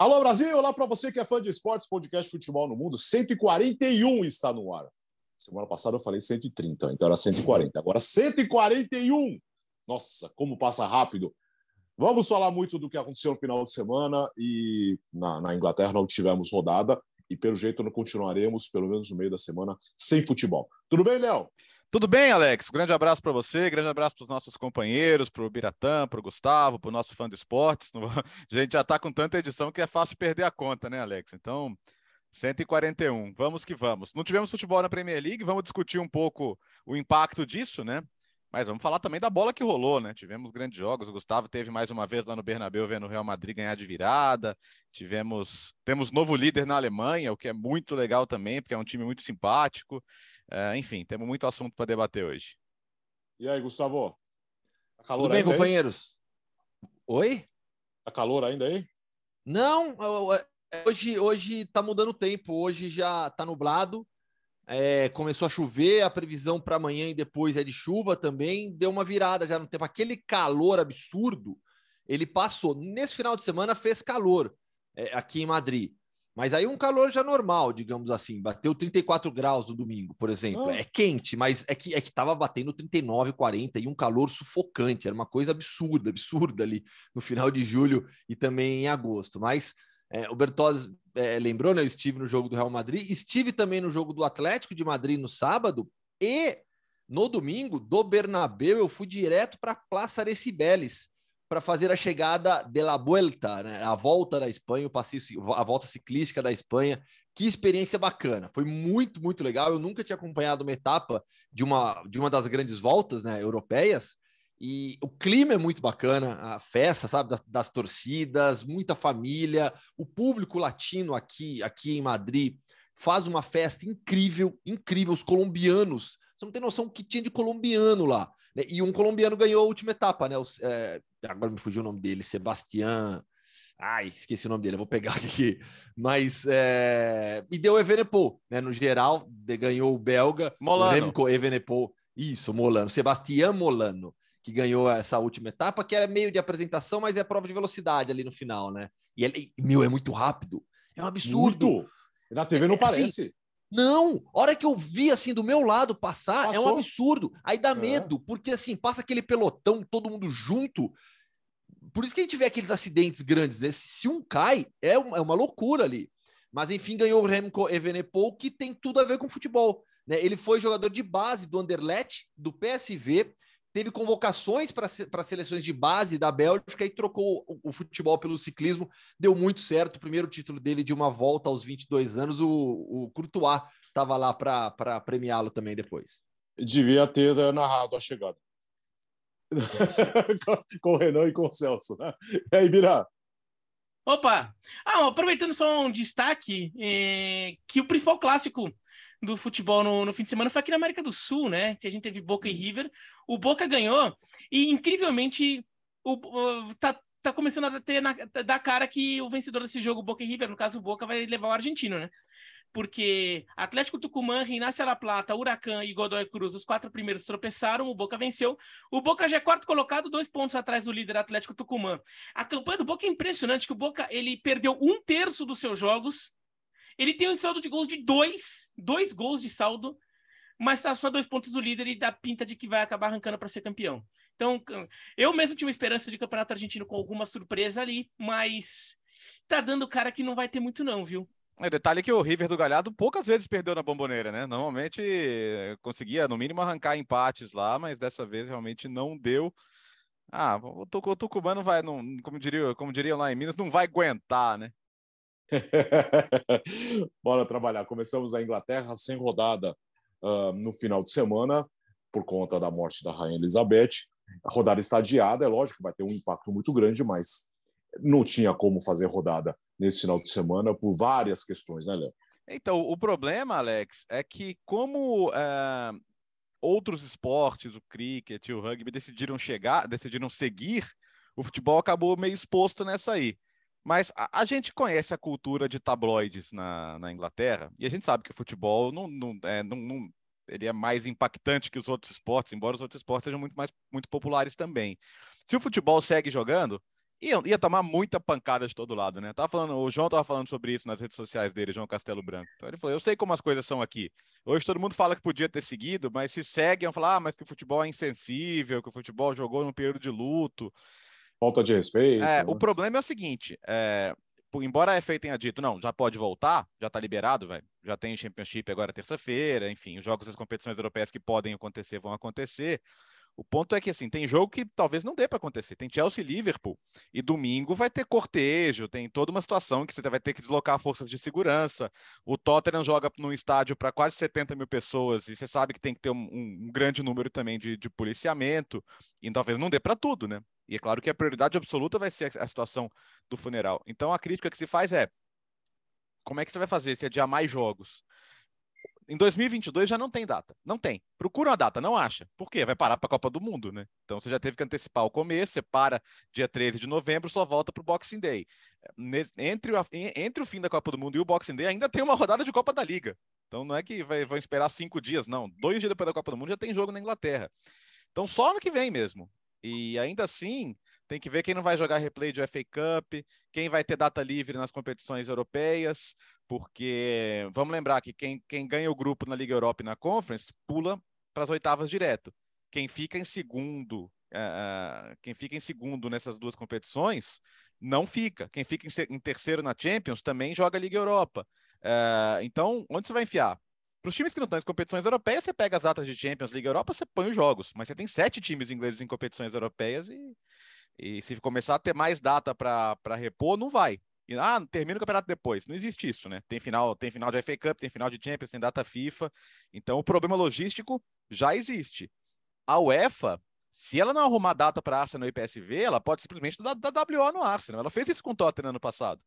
Alô Brasil, olá para você que é fã de esportes, podcast Futebol no Mundo. 141 está no ar. Semana passada eu falei 130, então era 140. Agora 141. Nossa, como passa rápido. Vamos falar muito do que aconteceu no final de semana e na, na Inglaterra não tivemos rodada e pelo jeito não continuaremos, pelo menos no meio da semana, sem futebol. Tudo bem, Léo? Tudo bem, Alex? Grande abraço para você, grande abraço para os nossos companheiros, para o Biratã, para o Gustavo, para o nosso fã de esportes. A gente já está com tanta edição que é fácil perder a conta, né, Alex? Então, 141, vamos que vamos. Não tivemos futebol na Premier League, vamos discutir um pouco o impacto disso, né? Mas vamos falar também da bola que rolou, né? Tivemos grandes jogos. O Gustavo teve mais uma vez lá no Bernabéu vendo o Real Madrid ganhar de virada. Tivemos, temos novo líder na Alemanha, o que é muito legal também, porque é um time muito simpático. É, enfim, temos muito assunto para debater hoje. E aí, Gustavo? Tá calor Tudo bem, companheiros? Aí? Oi? Tá calor ainda aí? Não, hoje hoje tá mudando o tempo. Hoje já tá nublado. É, começou a chover, a previsão para amanhã e depois é de chuva também. Deu uma virada já no tempo. Aquele calor absurdo, ele passou. Nesse final de semana fez calor é, aqui em Madrid. Mas aí um calor já normal, digamos assim, bateu 34 graus no domingo, por exemplo. É quente, mas é que é que tava batendo 39, 40 e um calor sufocante, era uma coisa absurda, absurda ali no final de julho e também em agosto. Mas é, o Bertozzi é, lembrou, né? Eu estive no jogo do Real Madrid, estive também no jogo do Atlético de Madrid no sábado e no domingo do Bernabéu eu fui direto para a Praça Arecibeles para fazer a chegada de la Vuelta, né? a volta da Espanha, o passeio, a volta ciclística da Espanha. Que experiência bacana, foi muito, muito legal. Eu nunca tinha acompanhado uma etapa de uma, de uma das grandes voltas né, europeias. E o clima é muito bacana, a festa, sabe, das, das, torcidas, muita família, o público latino aqui, aqui em Madrid faz uma festa incrível, incrível. Os colombianos, você não tem noção o que tinha de colombiano lá. Né? E um colombiano ganhou a última etapa, né? é, agora me fugiu o nome dele, Sebastião. Ai, esqueci o nome dele, eu vou pegar aqui. Mas. É... E deu Evenepoel, né? No geral, ganhou o belga. Molano. Remco Evenepoel. Isso, Molano. Sebastião Molano, que ganhou essa última etapa, que era meio de apresentação, mas é prova de velocidade ali no final, né? E ele, meu, é muito rápido. É um absurdo. Muito. Na TV não é, assim, parece. Assim, não, hora que eu vi assim do meu lado passar, Passou. é um absurdo. Aí dá é. medo, porque assim, passa aquele pelotão, todo mundo junto. Por isso que a gente vê aqueles acidentes grandes, né? Se um cai, é uma, é uma loucura ali. Mas enfim, ganhou o Remco Evenepoel, que tem tudo a ver com futebol. Né? Ele foi jogador de base do Anderlecht, do PSV, teve convocações para seleções de base da Bélgica e trocou o, o, futebol pelo ciclismo, deu muito certo. O primeiro título dele de uma volta aos 22 anos, o, o Courtois estava lá para premiá-lo também depois. Devia ter narrado a chegada. com o Renan e com o Celso. Né? E aí, Bira? Opa! Ah, aproveitando só um destaque, é, que o principal clássico do futebol no, no, fim de semana foi aqui na América do Sul, né? Que a gente teve Boca e River. O Boca ganhou e, incrivelmente, o, o tá, tá começando a ter na, da cara que o vencedor desse jogo, Boca e River, no caso o Boca, vai levar o argentino, né? Porque Atlético Tucumã, Rinácia La Plata, Huracan e Godoy Cruz, os quatro primeiros tropeçaram, o Boca venceu. O Boca já é quarto colocado, dois pontos atrás do líder Atlético Tucumã. A campanha do Boca é impressionante, que o Boca ele perdeu um terço dos seus jogos ele tem um saldo de gols de dois, dois gols de saldo, mas está só dois pontos do líder e dá pinta de que vai acabar arrancando para ser campeão. Então, eu mesmo tinha uma esperança de campeonato argentino com alguma surpresa ali, mas tá dando cara que não vai ter muito não, viu? É, detalhe que o River do Galhardo poucas vezes perdeu na bomboneira, né? Normalmente conseguia, no mínimo, arrancar empates lá, mas dessa vez realmente não deu. Ah, o, Tucumã não vai, não, como, diria, como diriam lá em Minas, não vai aguentar, né? Bora trabalhar. Começamos a Inglaterra sem rodada uh, no final de semana, por conta da morte da Rainha Elizabeth. A rodada está adiada, é lógico vai ter um impacto muito grande, mas não tinha como fazer rodada nesse final de semana por várias questões, né, Léo? Então, o problema, Alex, é que como uh, outros esportes, o cricket, o rugby, decidiram chegar, decidiram seguir, o futebol acabou meio exposto nessa aí. Mas a, a, gente conhece a cultura de tabloides na, na Inglaterra e a gente sabe que o futebol não, não, é, não, não, ele é mais impactante que os outros esportes, embora os outros esportes sejam muito mais muito populares também. Se o futebol segue jogando, ia, ia tomar muita pancada de todo lado, né? Tava falando, o João tava falando sobre isso nas redes sociais dele, João Castelo Branco. Então ele falou: eu sei como as coisas são aqui. Hoje todo mundo fala que podia ter seguido, mas se seguem, vão falar, ah, mas que o futebol é insensível, que o futebol jogou num período de luto. Falta de respeito. É, né? O problema é o seguinte: é, embora a FA tenha dito, não, já pode voltar, já tá liberado, velho. Já tem Championship agora terça-feira, enfim, os jogos das competições europeias que podem acontecer vão acontecer. O ponto é que assim, tem jogo que talvez não dê para acontecer. Tem Chelsea e Liverpool. E domingo vai ter cortejo, tem toda uma situação que você vai ter que deslocar forças de segurança. O Tottenham joga num estádio para quase 70 mil pessoas, e você sabe que tem que ter um, um grande número também de, de policiamento. E talvez não dê para tudo, né? E é claro que a prioridade absoluta vai ser a situação do funeral. Então a crítica que se faz é: como é que você vai fazer se adiar mais jogos? em 2022 já não tem data. Não tem. Procura uma data, não acha. Por quê? Vai parar para a Copa do Mundo, né? Então você já teve que antecipar o começo, você para dia 13 de novembro, só volta para o Boxing Day. Entre o, entre o fim da Copa do Mundo e o Boxing Day ainda tem uma rodada de Copa da Liga. Então não é que vai, vão esperar cinco dias, não. Dois dias depois da Copa do Mundo já tem jogo na Inglaterra. Então só ano que vem mesmo. E ainda assim, tem que ver quem não vai jogar replay de FA Cup, quem vai ter data livre nas competições europeias, porque vamos lembrar que quem, quem ganha o grupo na Liga Europa e na Conference pula para as oitavas direto. Quem fica em segundo, uh, quem fica em segundo nessas duas competições não fica. Quem fica em, terceiro na Champions também joga Liga Europa. Uh, então, onde você vai enfiar? Para os times que não estão em competições europeias, você pega as datas de Champions, Liga Europa, você põe os jogos. Mas você tem sete times ingleses em competições europeias e e se começar a ter mais data para repor, não vai. E, ah, termina o campeonato depois. Não existe isso, né? Tem final, tem final de FA Cup, tem final de Champions, tem data FIFA. Então o problema logístico já existe. A UEFA, se ela não arrumar data para Arsenal e PSV, ela pode simplesmente dar, dar WO no Arsenal. Ela fez isso com o Tottenham ano passado.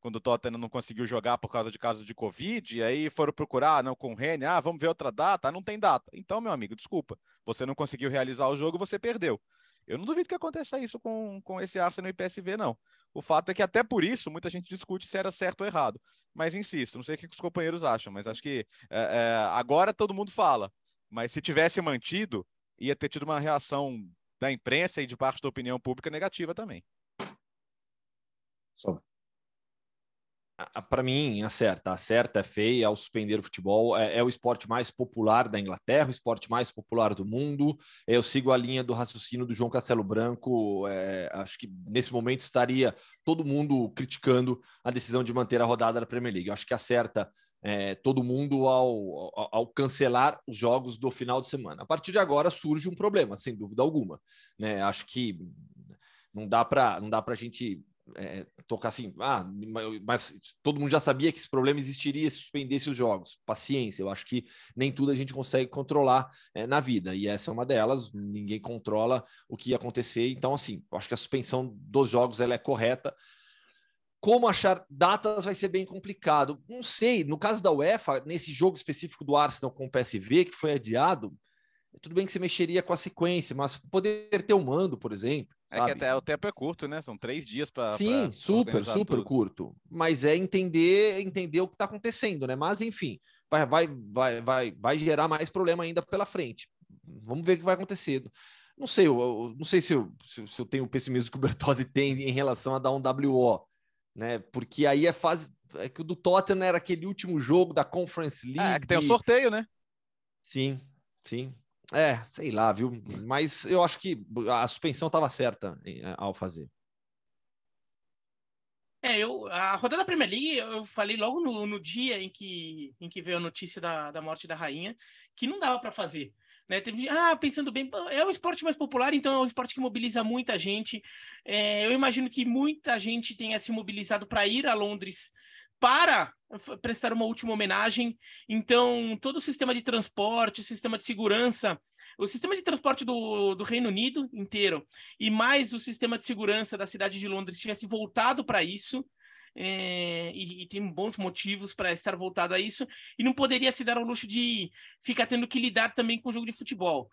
Quando o Tottenham não conseguiu jogar por causa de casos de Covid, e aí foram procurar, não, com o Rene, ah, vamos ver outra data, ah, não tem data. Então, meu amigo, desculpa, você não conseguiu realizar o jogo, você perdeu. Eu não duvido que aconteça isso com, com esse Arsenal e PSV, não. O fato é que até por isso muita gente discute se era certo ou errado. Mas insisto, não sei o que os companheiros acham, mas acho que é, é, agora todo mundo fala. Mas se tivesse mantido, ia ter tido uma reação da imprensa e de parte da opinião pública negativa também. Só para mim, acerta. Acerta, é feia ao suspender o futebol. É, é, o esporte mais popular da Inglaterra, o esporte mais popular do mundo. Eu sigo a linha do raciocínio do João Castelo Branco. É, acho que nesse momento estaria todo mundo criticando a decisão de manter a rodada da Premier League. acho que acerta é, todo mundo ao, ao, ao, cancelar os jogos do final de semana. A partir de agora surge um problema, sem dúvida alguma. Né? Acho que não dá para não dá para a gente é, tocar assim, ah, mas todo mundo já sabia que esse problema existiria se suspendesse os jogos. Paciência, eu acho que nem tudo a gente consegue controlar é, na vida, e essa é uma delas, ninguém controla o que ia acontecer, então assim, eu acho que a suspensão dos jogos ela é correta. Como achar datas vai ser bem complicado. Não sei, no caso da UEFA, nesse jogo específico do Arsenal com o PSV, que foi adiado, tudo bem que você mexeria com a sequência, mas poder ter um mando, por exemplo, é que até o tempo é curto, né? São três dias para. Sim, pra super, super tudo. curto. Mas é entender, entender o que está acontecendo, né? Mas enfim, vai, vai, vai, vai, vai gerar mais problema ainda pela frente. Vamos ver o que vai acontecer. Não sei, eu, eu não sei se eu, se, se eu tenho o pessimismo que o Bertozzi tem em relação a dar um WO, né? Porque aí é fase. É que o do Tottenham era aquele último jogo da Conference League. É, que tem o sorteio, né? Sim, sim. É, sei lá, viu? Mas eu acho que a suspensão estava certa ao fazer. É, eu, a rodada da Premier League, eu falei logo no, no dia em que, em que veio a notícia da, da morte da rainha, que não dava para fazer. Né? Teve, ah, pensando bem, é o esporte mais popular, então é um esporte que mobiliza muita gente. É, eu imagino que muita gente tenha se mobilizado para ir a Londres para prestar uma última homenagem. Então, todo o sistema de transporte, sistema de segurança, o sistema de transporte do, do Reino Unido inteiro e mais o sistema de segurança da cidade de Londres tivesse voltado para isso. É, e, e, tem bons motivos para estar voltado a isso, e não poderia se dar ao luxo de ficar tendo que lidar também com o jogo de futebol.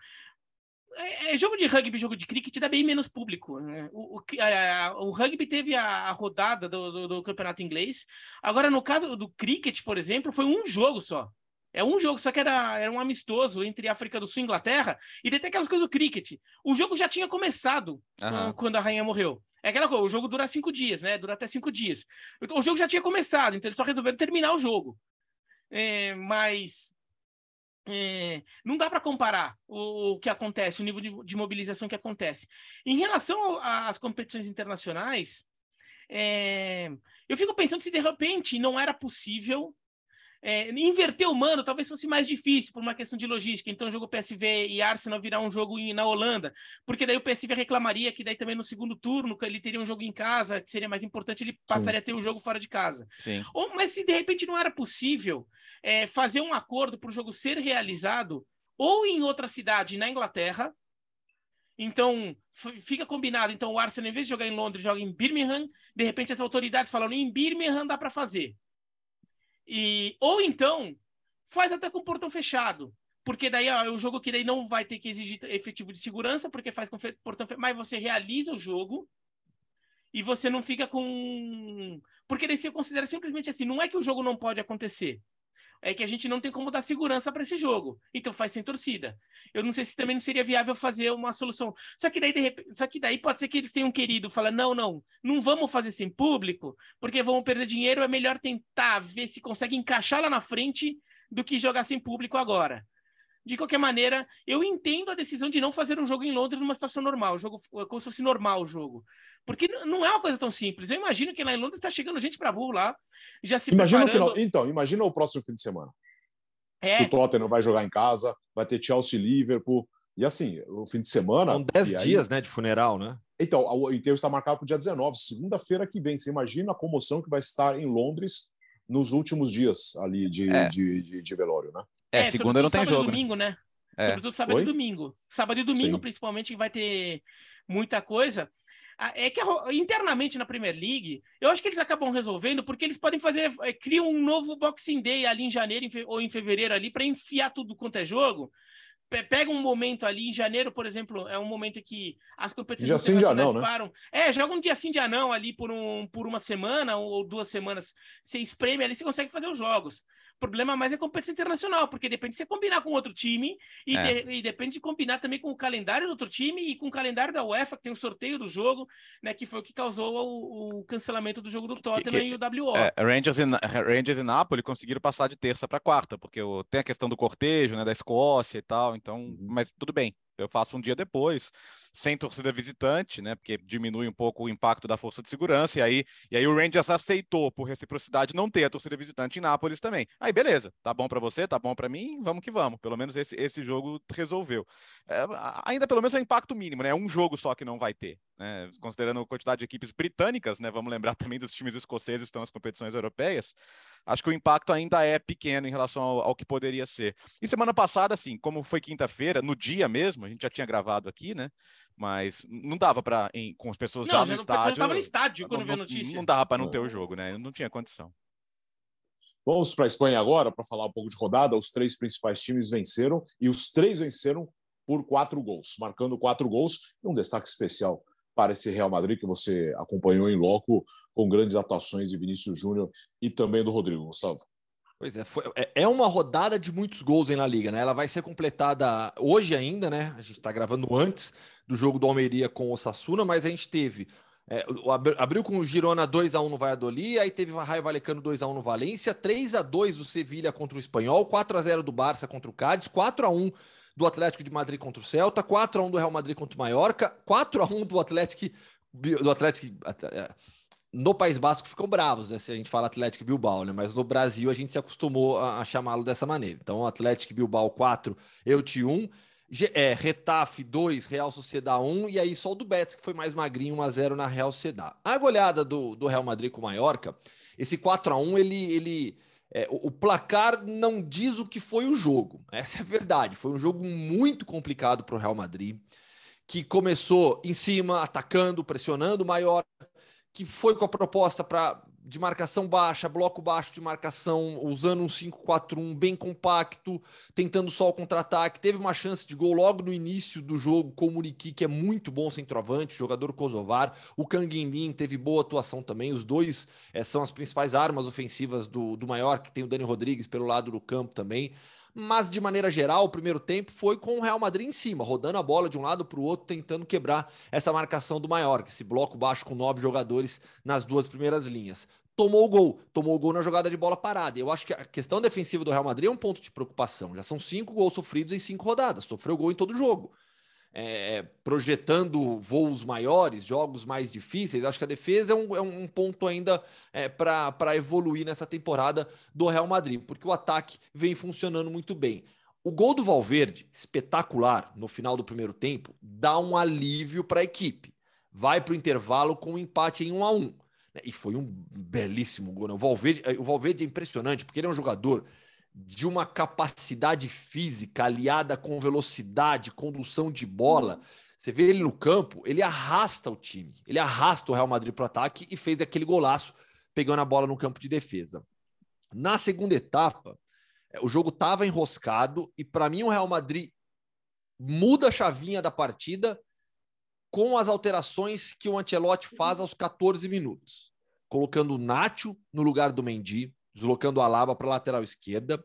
É, é, jogo de rugby, jogo de cricket dá bem menos público. Né? O, o, a, o, rugby teve a, a rodada do, do, do, campeonato inglês. Agora, no caso do cricket, por exemplo, foi um jogo só. É um jogo, só que era, era um amistoso entre África do Sul e Inglaterra. E tem aquelas coisas do cricket. O jogo já tinha começado uhum. quando a rainha morreu. É aquela coisa, o jogo dura cinco dias, né? Dura até cinco dias. O jogo já tinha começado, então eles só resolveram terminar o jogo. É, mas é, não dá para comparar o, o, que acontece, o nível de, de, mobilização que acontece. Em relação às competições internacionais, é, eu fico pensando se de repente não era possível é, inverter o mano talvez fosse mais difícil por uma questão de logística. Então, o jogo PSV e Arsenal virar um jogo na Holanda, porque daí o PSV reclamaria que daí também no segundo turno ele teria um jogo em casa, que seria mais importante, ele passaria Sim. a ter um jogo fora de casa. Sim. Ou, mas se de repente não era possível é, fazer um acordo para o jogo ser realizado ou em outra cidade na Inglaterra, então, fica combinado. Então, o Arsenal, em vez de jogar em Londres, joga em Birmingham. De repente, as autoridades falam: em Birmingham dá para fazer. E, ou então, faz até com portão fechado. Porque daí é um jogo que daí não vai ter que exigir efetivo de segurança, porque faz com portão fechado, mas você realiza o jogo e você não fica com. Porque daí você considera simplesmente assim: não é que o jogo não pode acontecer é que a gente não tem como dar segurança para esse jogo. Então faz sem torcida. Eu não sei se também não seria viável fazer uma solução. Só que daí, de repente, só que daí pode ser que eles tenham querido falar: não, não, não vamos fazer sem público, porque vamos perder dinheiro, é melhor tentar ver se consegue encaixar lá na frente do que jogar sem público agora. De qualquer maneira, eu entendo a decisão de não fazer um jogo em Londres numa situação normal, o jogo como se fosse normal o jogo. Porque não é uma coisa tão simples. Eu imagino que lá em Londres está chegando gente para burro lá, já se imagina preparando... o final. Então, imagina o próximo fim de semana. É. O Tottenham vai jogar em casa, vai ter Chelsea Liverpool. E assim, o fim de semana. São 10 aí... dias né, de funeral, né? Então, o enterro está marcado para o dia 19, segunda-feira que vem. Você imagina a comoção que vai estar em Londres nos últimos dias ali de, é. de, de, de, velório, né? É, é segunda não tem sábado jogo. E domingo, né? né? É. Sobretudo sábado Oi? e domingo. Sábado e domingo, Sim. principalmente, que vai ter muita coisa. É que internamente na Premier League, eu acho que eles acabam resolvendo porque eles podem fazer, é, criam um novo Boxing Day ali em janeiro ou em fevereiro ali para enfiar tudo quanto é jogo. Pega um momento ali em janeiro, por exemplo, é um momento que as competições dia sim, dia não, né? param. É, joga um dia sim, dia não ali por, um, por uma semana ou duas semanas. Você espreme ali, você consegue fazer os jogos. O problema mais é competição internacional, porque depende de você combinar com outro time e, é. de, e, depende de combinar também com o calendário do outro time e com o calendário da UEFA, que tem o sorteio do jogo, né? Que foi o que causou o, o cancelamento do jogo do Tottenham que, que, e o WO. É, Rangers, e, Rangers e Napoli conseguiram passar de terça para quarta, porque o, tem a questão do cortejo, né? Da Escócia e tal, então, uhum. mas tudo bem eu faço um dia depois, sem torcida visitante, né? Porque diminui um pouco o impacto da força de segurança, e aí, e aí o Rangers aceitou, por reciprocidade, não ter a torcida visitante em Nápoles também. Aí, beleza, tá bom para você, tá bom para mim, vamos que vamos. Pelo menos esse, esse jogo resolveu. É, ainda pelo menos é impacto mínimo, né? É um jogo só que não vai ter. Né? Considerando a quantidade de equipes britânicas, né? Vamos lembrar também dos times escoceses que estão nas competições europeias acho que o impacto ainda é pequeno em relação ao, ao que poderia ser. E semana passada, assim, como foi quinta-feira, no dia mesmo, a gente já tinha gravado aqui, né? Mas não dava para com as pessoas não, já no já estádio. Estava no estádio quando não, a notícia. Não dava para não ter o jogo, né? Não tinha condição. Vamos para a Espanha agora para falar um pouco de rodada. Os três principais times venceram e os três venceram por quatro gols, marcando quatro gols. Um destaque especial para esse Real Madrid que você acompanhou em loco com grandes atuações de Vinícius Júnior e também do Rodrigo, Gustavo. Pois é, foi, é, é uma rodada de muitos gols aí na Liga, né? Ela vai ser completada hoje ainda, né? A gente está gravando antes do jogo do Almeria com o Sassuna, mas a gente teve. É, abriu com o Girona 2 a 1 no Valladolid, aí teve o Raio Valecano 2 a 1 no Valência, 3 a 2 do Sevilha contra o Espanhol, 4 a 0 do Barça contra o Cádiz, 4 a 1 do Atlético de Madrid contra o Celta, 4 a 1 do Real Madrid contra o Mallorca, 4 a 1 do Atlético do Atlético é, no País Basco ficam bravos, né, se a gente fala Atlético Bilbao, né? Mas no Brasil a gente se acostumou a, a chamá-lo dessa maneira. Então, Atlético Bilbao 4, Euti 1, é, Retafe 2, Real Sociedade 1, e aí só o do Betis, que foi mais magrinho, 1x0 na Real Sociedade. A goleada do, do Real Madrid com o Mallorca, esse 4 a 1 ele, ele é, o, o, placar não diz o que foi o jogo. Essa é a verdade. Foi um jogo muito complicado para o Real Madrid, que começou em cima, atacando, pressionando o Mallorca, que foi com a proposta para de marcação baixa, bloco baixo de marcação, usando um 5-4-1 bem compacto, tentando só o contra-ataque. Teve uma chance de gol logo no início do jogo com o Muriqui, que é muito bom centroavante, jogador kosovar. O Kang teve boa atuação também. Os dois é, são as principais armas ofensivas do, do maior, que tem o Dani Rodrigues pelo lado do campo também. Mas, de maneira geral, o primeiro tempo foi com o Real Madrid em cima, rodando a bola de um lado para o outro, tentando quebrar essa marcação do Maiorca, esse bloco baixo com nove jogadores nas duas primeiras linhas. Tomou o gol, tomou o gol na jogada de bola parada. Eu acho que a questão defensiva do Real Madrid é um ponto de preocupação. Já são cinco gols sofridos em cinco rodadas, sofreu gol em todo jogo. É, projetando voos maiores, jogos mais difíceis, acho que a defesa é um, é um ponto ainda é, para evoluir nessa temporada do Real Madrid, porque o ataque vem funcionando muito bem. O gol do Valverde, espetacular no final do primeiro tempo, dá um alívio para a equipe. Vai para o intervalo com um empate em 1 a 1 né? E foi um belíssimo gol. Né? O, Valverde, o Valverde é impressionante, porque ele é um jogador de uma capacidade física aliada com velocidade, condução de bola. Você vê ele no campo, ele arrasta o time, ele arrasta o Real Madrid para o ataque e fez aquele golaço pegando a bola no campo de defesa. Na segunda etapa, é, o jogo estava enroscado e para mim o Real Madrid muda a chavinha da partida com as alterações que o Ancelotti faz aos 14 minutos, colocando o Nacho no lugar do Mendy, deslocando o Alaba para a lateral esquerda,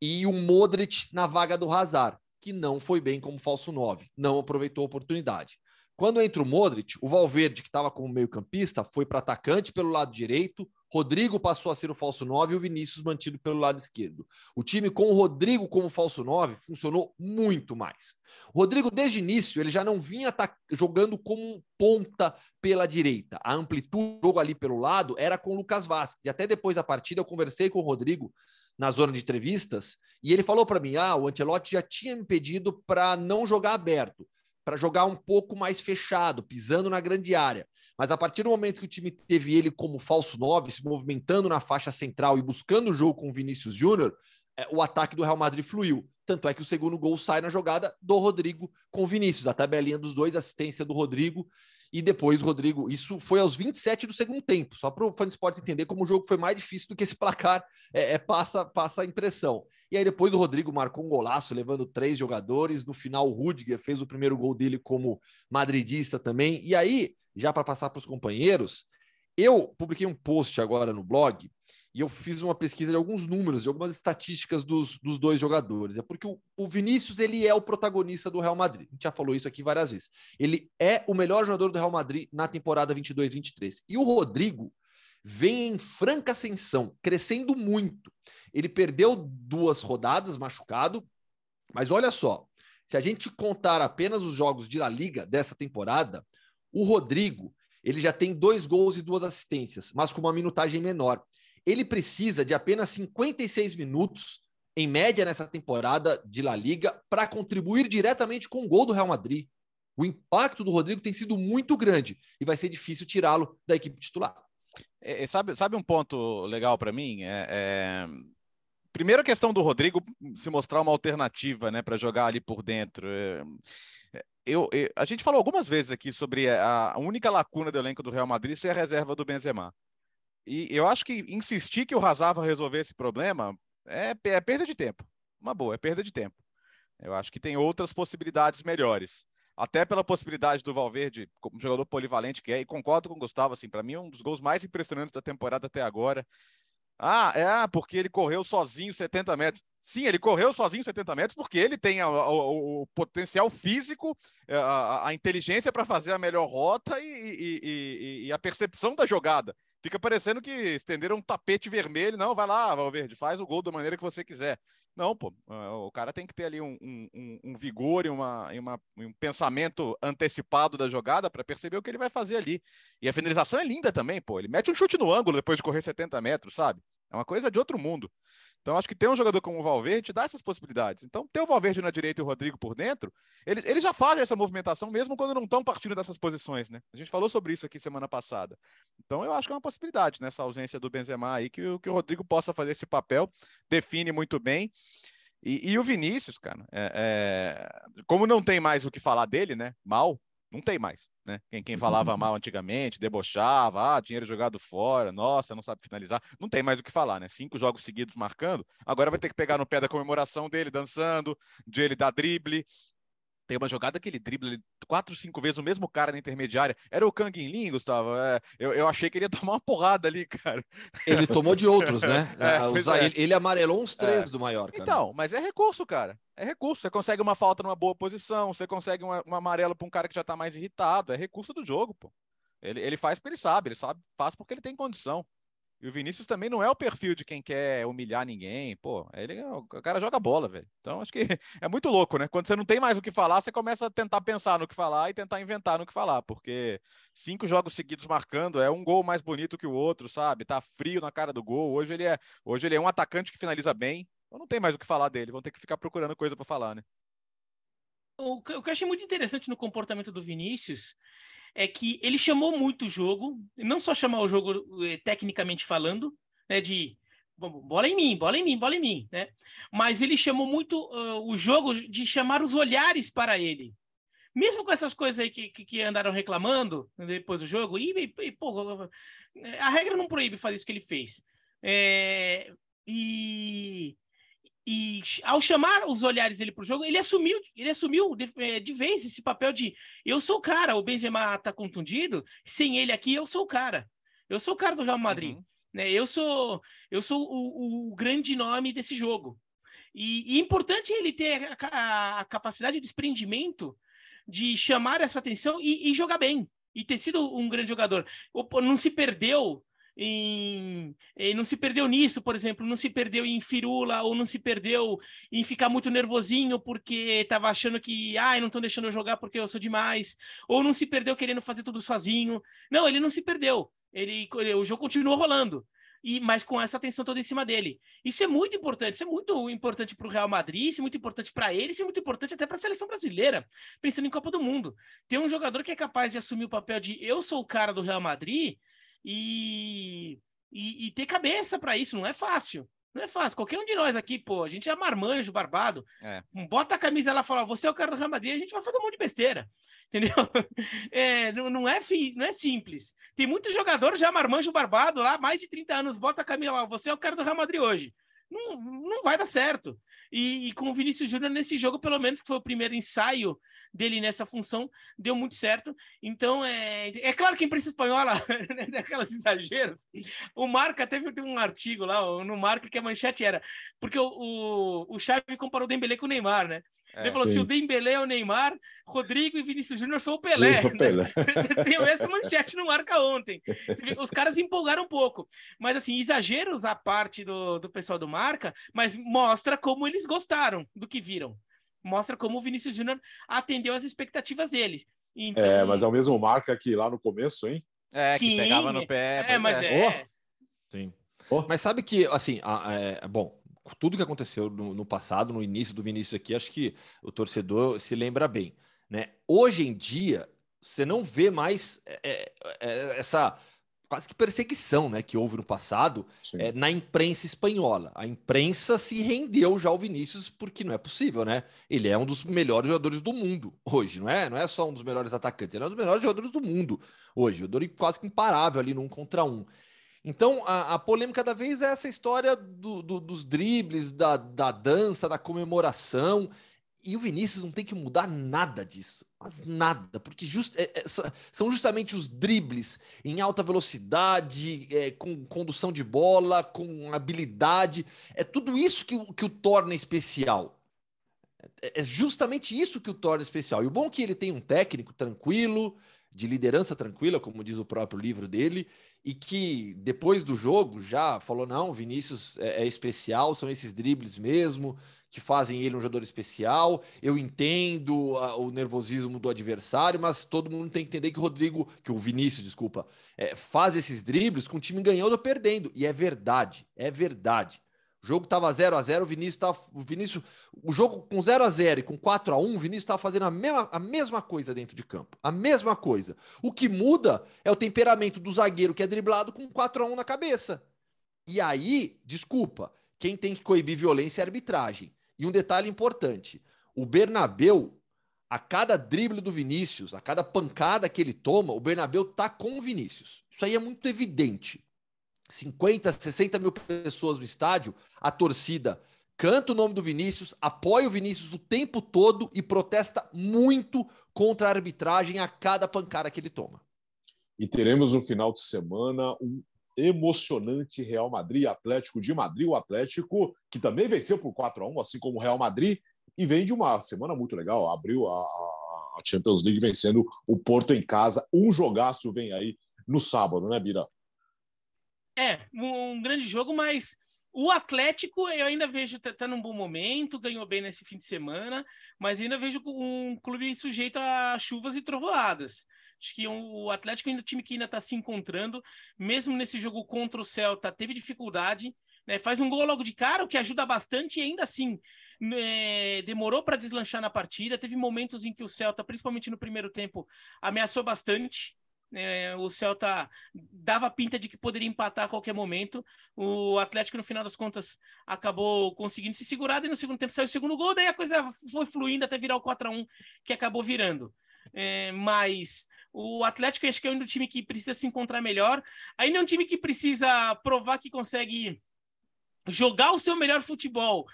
e o Modric na vaga do Hazard, que não foi bem como falso 9, não aproveitou a oportunidade. Quando entra o Modric, o Valverde, que estava como meio-campista, foi para atacante pelo lado direito, Rodrigo passou a ser o falso 9 e o Vinícius mantido pelo lado esquerdo. O time com o Rodrigo como falso 9 funcionou muito mais. O Rodrigo, desde o início, ele já não vinha jogando como ponta pela direita. A amplitude do jogo ali pelo lado era com o Lucas Vasquez. E até depois da partida eu conversei com o Rodrigo na zona de entrevistas e ele falou para mim: ah, o Ancelotti já tinha me pedido para não jogar aberto para jogar um pouco mais fechado, pisando na grande área. Mas a partir do momento que o time teve ele como falso 9, se movimentando na faixa central e buscando o jogo com o Vinícius Júnior, é, o ataque do Real Madrid fluiu. Tanto é que o segundo gol sai na jogada do Rodrigo com o Vinícius. A tabelinha dos dois, assistência do Rodrigo e depois Rodrigo. Isso foi aos 27 do segundo tempo, só para o Fã Esportes entender como o jogo foi mais difícil do que esse placar é, é, passa, passa a impressão. E aí depois o Rodrigo marcou um golaço, levando três jogadores. No final, o Rudiger fez o primeiro gol dele como madridista também. E aí, já para passar para os companheiros, eu publiquei um post agora no blog e eu fiz uma pesquisa de alguns números, de algumas estatísticas dos, dos dois jogadores. É porque o, o, Vinícius ele é o protagonista do Real Madrid. A gente já falou isso aqui várias vezes. Ele é o melhor jogador do Real Madrid na temporada 22-23. E o Rodrigo vem em franca ascensão, crescendo muito. Ele perdeu duas rodadas machucado, mas olha só, se a gente contar apenas os jogos de La Liga dessa temporada, o Rodrigo ele já tem dois gols e duas assistências, mas com uma minutagem menor ele precisa de apenas 56 minutos, em média, nessa temporada de La Liga, para contribuir diretamente com o gol do Real Madrid. O impacto do Rodrigo tem sido muito grande e vai ser difícil tirá-lo da equipe titular. É, sabe, sabe um ponto legal para mim? É, é... Primeiro a questão do Rodrigo se mostrar uma alternativa né, para jogar ali por dentro. É, é, eu, eu, a gente falou algumas vezes aqui sobre a, a única lacuna do elenco do Real Madrid ser a reserva do Benzema. E eu acho que insistir que o Hazard vai resolver esse problema é, é perda de tempo. Uma boa, é perda de tempo. Eu acho que tem outras possibilidades melhores. Até pela possibilidade do Valverde, como jogador polivalente que é, e concordo com o Gustavo, assim, para mim um dos gols mais impressionantes da temporada até agora. Ah, é porque ele correu sozinho 70 metros. Sim, ele correu sozinho 70 metros porque ele tem a, a, o, o, potencial físico, a, a inteligência para fazer a melhor rota e, e, e, e, a percepção da jogada fica parecendo que estenderam um tapete vermelho. Não, vai lá, Valverde, faz o gol da maneira que você quiser. Não, pô, ah, o cara tem que ter ali um, um, um vigor e, uma, e uma, um pensamento antecipado da jogada para perceber o que ele vai fazer ali. E a finalização é linda também, pô. Ele mete um chute no ângulo depois de correr 70 metros, sabe? É uma coisa de outro mundo. Então, acho que ter um jogador como o Valverde dá essas possibilidades. Então, ter o Valverde na direita e o Rodrigo por dentro, eles, eles já fazem essa movimentação mesmo quando não estão partindo dessas posições, né? A gente falou sobre isso aqui semana passada. Então, eu acho que é uma possibilidade nessa ausência do Benzema aí, que, que o Rodrigo possa fazer esse papel, define muito bem. E, e o Vinícius, cara, é, é, como não tem mais o que falar dele, né? Mal, não tem mais, né? Quem, quem falava mal antigamente, debochava, ah, dinheiro jogado fora, nossa, não sabe finalizar, não tem mais o que falar, né? Cinco jogos seguidos marcando, agora vai ter que pegar no pé da comemoração dele dançando, de ele dar drible. Tem uma jogada que ele dribla quatro, cinco vezes o mesmo cara na intermediária. Era o Kang Lin, Gustavo. É, eu, eu achei que ele ia tomar uma porrada ali, cara. Ele tomou de outros, né? é, é. Ele, ele, amarelou uns três é. do maior. Então, mas é recurso, cara. É recurso. Você consegue uma falta numa boa posição, você consegue um, um amarelo para um cara que já tá mais irritado. É recurso do jogo, pô. Ele, ele faz porque ele sabe, ele sabe, faz porque ele tem condição. E o Vinícius também não é o perfil de quem quer humilhar ninguém. Pô, ele, o cara joga bola, velho. Então acho que é muito louco, né? Quando você não tem mais o que falar, você começa a tentar pensar no que falar e tentar inventar no que falar, porque cinco jogos seguidos marcando é um gol mais bonito que o outro, sabe? Tá frio na cara do gol. Hoje ele é, hoje ele é um atacante que finaliza bem. Então não tem mais o que falar dele. Vão ter que ficar procurando coisa para falar, né? O que eu achei muito interessante no comportamento do Vinícius é que ele chamou muito o jogo, não só chamar o jogo eh, tecnicamente falando, né, de bola em mim, bola em mim, bola em mim, né? Mas ele chamou muito uh, o jogo de chamar os olhares para ele. Mesmo com essas coisas aí que, que, que andaram reclamando depois do jogo, e, e, pô, a regra não proíbe fazer isso que ele fez. É, e e ao chamar os olhares dele para o jogo, ele assumiu, ele assumiu de, eh, de, vez esse papel de eu sou o cara, o Benzema está contundido, sem ele aqui eu sou o cara. Eu sou o cara do Real Madrid, uhum. né? Eu sou eu sou o, o, grande nome desse jogo. E, e importante ele ter a, a, a, capacidade de desprendimento de chamar essa atenção e, e jogar bem e ter sido um grande jogador. Não se perdeu em, em, não se perdeu nisso, por exemplo, não se perdeu em firula ou não se perdeu em ficar muito nervosinho porque estava achando que, ai, não estão deixando eu jogar porque eu sou demais, ou não se perdeu querendo fazer tudo sozinho. Não, ele não se perdeu. Ele, ele o jogo continuou rolando. E, mas com essa atenção toda em cima dele. Isso é muito importante, isso é muito importante para o Real Madrid, isso é muito importante para ele, isso é muito importante até para a seleção brasileira, pensando em Copa do Mundo. Ter um jogador que é capaz de assumir o papel de eu sou o cara do Real Madrid, e, e, e ter cabeça para isso não é fácil. Não é fácil. Qualquer um de nós aqui, pô, a gente é marmanjo, barbado. É. Bota a camisa lá e fala, você é o cara do Real Madrid, a gente vai fazer um monte de besteira. Entendeu? É, não, não, é fi, não é simples. Tem muitos jogadores já marmanjo barbado lá, mais de 30 anos, bota a camisa lá, você é o cara do Real Madrid hoje. Não, não vai dar certo. E, e com o Vinícius Júnior nesse jogo, pelo menos que foi o primeiro ensaio dele nessa função, deu muito certo. Então, é, é claro que a imprensa espanhola, daquelas exageros, o Marca teve, teve um artigo lá no Marca que a manchete era, porque o, o, o Xavi comparou o Dembélé com o Neymar, né? É, Ele falou assim: o Dembélé é o Neymar, Rodrigo e Vinícius Júnior são o Pelé. Sim, o Pelé. essa manchete no marca ontem. Os caras empolgaram um pouco. Mas, assim, exageros à parte do, do pessoal do marca, mas mostra como eles gostaram do que viram mostra como o Vinícius Júnior atendeu as expectativas dele. Então... É, mas é o mesmo marca que lá no começo, hein? É, Sim, que pegava no pé. É, mas é. é. Oh. Sim. Oh. Mas sabe que, assim, é, bom, tudo que aconteceu no, no, passado, no início do Vinícius aqui, acho que o torcedor se lembra bem, né? Hoje em dia, você não vê mais é, é, é essa quase que perseguição né, que houve no passado é, na imprensa espanhola. A imprensa se rendeu já ao Vinícius porque não é possível, né? Ele é um dos melhores jogadores do mundo hoje, não é? Não é só um dos melhores atacantes, ele é um dos melhores jogadores do mundo hoje. Jogador quase que imparável ali num contra um. Então, a, a polêmica da vez é essa história do, do, dos dribles, da, da dança, da comemoração. E o Vinícius não tem que mudar nada disso. Mas nada, porque just, é, é, são justamente os dribles em alta velocidade, é, com condução de bola, com habilidade. É tudo isso que, que o torna especial. É, é justamente isso que o torna especial. E o bom é que ele tem um técnico tranquilo, de liderança tranquila, como diz o próprio livro dele, e que depois do jogo já falou: não, Vinícius é, é especial, são esses dribles mesmo que fazem ele um jogador especial. Eu entendo a, o nervosismo do adversário, mas todo mundo tem que entender que o Rodrigo, que o Vinícius, desculpa, é, faz esses dribles com o time ganhando ou perdendo. E é verdade, é verdade. O jogo estava 0 a 0 o Vinícius estava. O Vinícius. O jogo com 0 a 0 e com 4 a 1 o Vinícius estava fazendo a mesma, a mesma coisa dentro de campo. A mesma coisa. O que muda é o temperamento do zagueiro que é driblado com 4 a 1 na cabeça. E aí, desculpa, quem tem que coibir violência é a arbitragem. E um detalhe importante: o Bernabeu, a cada drible do Vinícius, a cada pancada que ele toma, o Bernabeu tá com o Vinícius. Isso aí é muito evidente. 50, 60 mil pessoas no estádio, a torcida canta o nome do Vinícius, apoia o Vinícius o tempo todo e protesta muito contra a arbitragem a cada pancada que ele toma. E teremos no final de semana um emocionante Real Madrid Atlético de Madrid, o Atlético que também venceu por 4 a 1 assim como o Real Madrid, e vem de uma semana muito legal, abriu a, a Champions League vencendo o Porto em casa, um jogaço vem aí no sábado, né, Bira? É, um grande jogo, mas o Atlético, eu ainda vejo, tá, tá num bom momento, ganhou bem nesse fim de semana, mas ainda vejo um clube sujeito a chuvas e trovoadas. Acho que o Atlético ainda é um time que ainda está se encontrando, mesmo nesse jogo contra o Celta, teve dificuldade, né? faz um gol logo de cara, o que ajuda bastante, e ainda assim é, demorou para deslanchar na partida. Teve momentos em que o Celta, principalmente no primeiro tempo, ameaçou bastante. É, o Celta dava pinta de que poderia empatar a qualquer momento. O Atlético, no final das contas, acabou conseguindo se segurar. E no segundo tempo saiu o segundo gol. Daí a coisa foi fluindo até virar o 4 a 1 que acabou virando. É, mas o Atlético acho que é um time que precisa se encontrar melhor. Ainda é um time que precisa provar que consegue jogar o seu melhor futebol,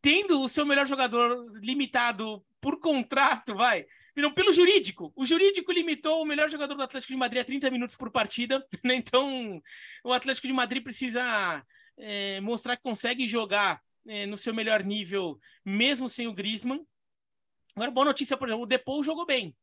tendo o seu melhor jogador limitado por contrato, vai não, pelo jurídico. O jurídico limitou o melhor jogador do Atlético de Madrid a 30 minutos por partida, né? Então, o Atlético de Madrid precisa é, mostrar que consegue jogar é, no seu melhor nível, mesmo sem o Griezmann. Agora, boa notícia, por exemplo, o Depou jogou bem.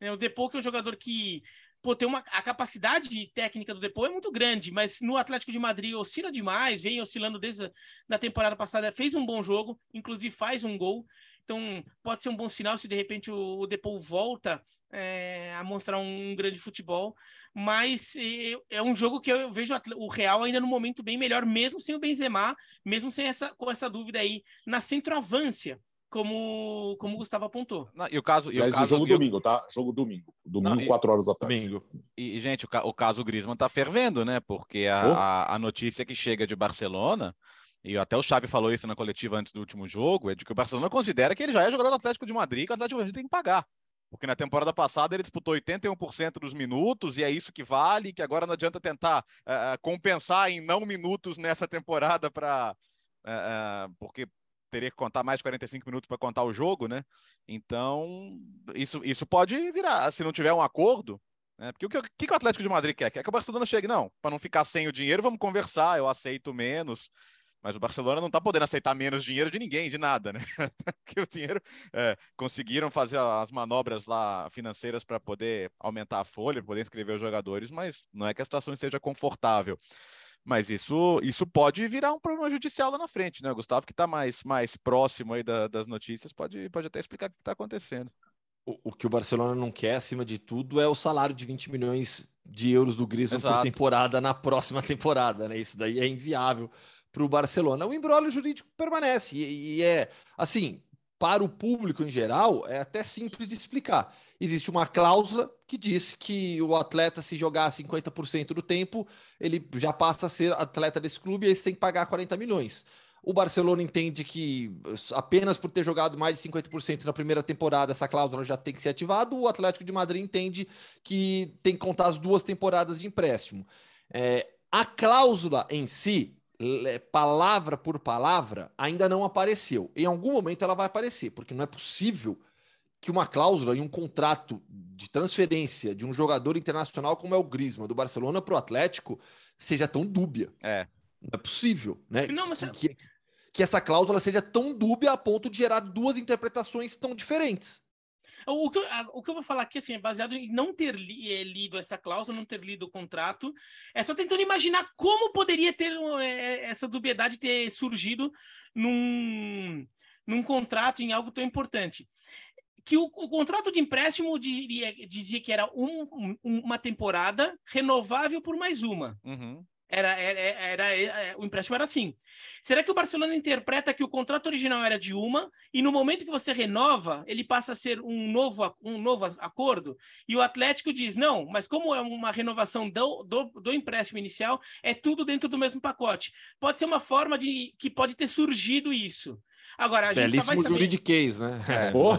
É, o Depou que é um jogador que pô, tem uma, a capacidade técnica do Depou é muito grande, mas no Atlético de Madrid oscila demais, vem oscilando desde a temporada passada, fez um bom jogo, inclusive faz um gol. Então, pode ser um bom sinal se de repente o, o Depou volta é, a mostrar um, grande futebol. Mas é, é um jogo que eu vejo o Real ainda no momento bem melhor, mesmo sem o Benzema, mesmo sem essa, com essa dúvida aí na centroavância como, como o Gustavo apontou. Não, e o caso. E o caso, jogo domingo, tá? Jogo domingo. Domingo, Não, 4 horas da tarde. Domingo. E, gente, o, o caso Griezmann tá fervendo, né? Porque a, oh. a, a, notícia que chega de Barcelona e até o Xavi falou isso na coletiva antes do último jogo, é de que o Barcelona considera que ele já é jogador do Atlético de Madrid, que o Atlético de Madrid tem que pagar. Porque na temporada passada ele disputou 81% dos minutos e é isso que vale, que agora não adianta tentar uh, compensar em não minutos nessa temporada para uh, uh, porque teria que contar mais 45 minutos para contar o jogo, né? Então, isso, isso pode virar, se não tiver um acordo, né? Porque o que, que, o Atlético de Madrid quer? Quer que o Barcelona chegue, não, para não ficar sem o dinheiro, vamos conversar, eu aceito menos. Mas o Barcelona não está podendo aceitar menos dinheiro de ninguém, de nada, né? Porque o dinheiro é, conseguiram fazer as manobras lá financeiras para poder aumentar a folha, poder inscrever os jogadores, mas não é que a situação esteja confortável. Mas isso, isso pode virar um problema judicial lá na frente, né? O Gustavo, que está mais, mais próximo aí da, das notícias, pode, pode até explicar o que está acontecendo. O, o, que o Barcelona não quer, acima de tudo, é o salário de 20 milhões de euros do Griezmann Exato. por temporada na próxima temporada, né? Isso daí é inviável para o Barcelona. O embrólio jurídico permanece e, e, é assim para o público em geral é até simples de explicar. Existe uma cláusula que diz que o atleta se jogar 50% do tempo ele já passa a ser atleta desse clube e aí você tem que pagar 40 milhões. O Barcelona entende que apenas por ter jogado mais de 50% na primeira temporada, essa cláusula já tem que ser ativada. O Atlético de Madrid entende que tem que contar as duas temporadas de empréstimo. É, a cláusula em si, palavra por palavra, ainda não apareceu. Em algum momento ela vai aparecer, porque não é possível que uma cláusula em um contrato de transferência de um jogador internacional como é o Griezmann do Barcelona para o Atlético seja tão dúbia. É. Não é possível, né? Não, mas... que, que, que essa cláusula seja tão dúbia a ponto de gerar duas interpretações tão diferentes. O que, eu, o que eu vou falar aqui assim, é baseado em não ter li, é, lido essa cláusula, não ter lido o contrato. É só tentando imaginar como poderia ter é, essa dubiedade ter surgido num, num contrato, em algo tão importante. Que o, o contrato de empréstimo diria, dizia que era um, um, uma temporada renovável por mais uma. Uhum. Era, era, era, era, o empréstimo era assim. Será que o Barcelona interpreta que o contrato original era de uma e no momento que você renova, ele passa a ser um novo, um novo acordo? E o Atlético diz: não, mas como é uma renovação do, do, do empréstimo inicial, é tudo dentro do mesmo pacote. Pode ser uma forma de que pode ter surgido isso. Agora, a gente Belíssimo só vai saber... juridiquês, né?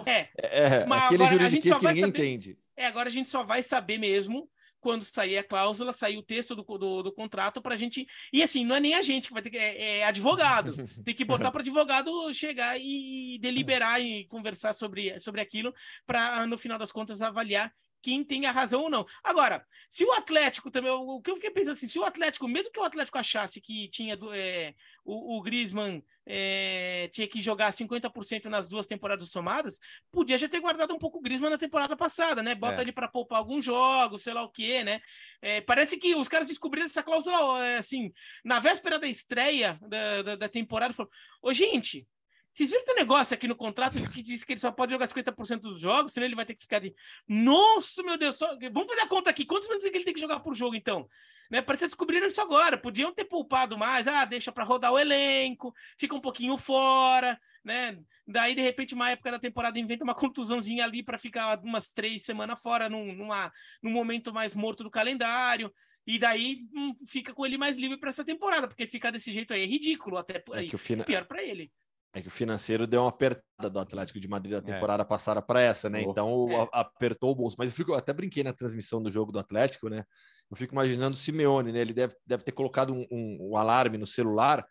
É, é, é, é aquele juridiquês que ninguém saber... entende. É, agora a gente só vai saber mesmo quando sair a cláusula, sair o texto do, do, do contrato para a gente. E assim, não é nem a gente que vai ter que. É, é advogado. tem que botar para advogado chegar e deliberar e conversar sobre, sobre aquilo, para, no final das contas, avaliar quem tem a razão ou não. Agora, se o Atlético também, o que eu fiquei pensando assim, se o Atlético, mesmo que o Atlético achasse que tinha é, o, o Griezmann é, tinha que jogar 50% nas duas temporadas somadas, podia já ter guardado um pouco o Griezmann na temporada passada, né? Bota é. ele para poupar alguns jogos, sei lá o quê, né? É, parece que os caras descobriram essa cláusula, é, assim, na véspera da estreia da, da, da temporada, falou, ô gente, vocês viram o negócio aqui no contrato que diz que ele só pode jogar 50% dos jogos, senão ele vai ter que ficar de. Nossa, meu Deus, só... vamos fazer a conta aqui. Quantos minutos ele tem que jogar por jogo, então? Né? Parece que descobriram isso agora. Podiam ter poupado mais. Ah, deixa para rodar o elenco, fica um pouquinho fora, né? Daí, de repente, uma época da temporada inventa uma contusãozinha ali para ficar umas três semanas fora, num, numa, num momento mais morto do calendário. E daí hum, fica com ele mais livre para essa temporada, porque ficar desse jeito aí é ridículo, até é aí, que fina... pior para ele. É que o financeiro deu uma apertada do Atlético de Madrid da é. temporada é. passada para essa, né? Então é. apertou o bolso. Mas eu fico, eu até brinquei na transmissão do jogo do Atlético, né? Eu fico imaginando o Simeone, né? Ele deve, deve ter colocado um, um, um alarme no celular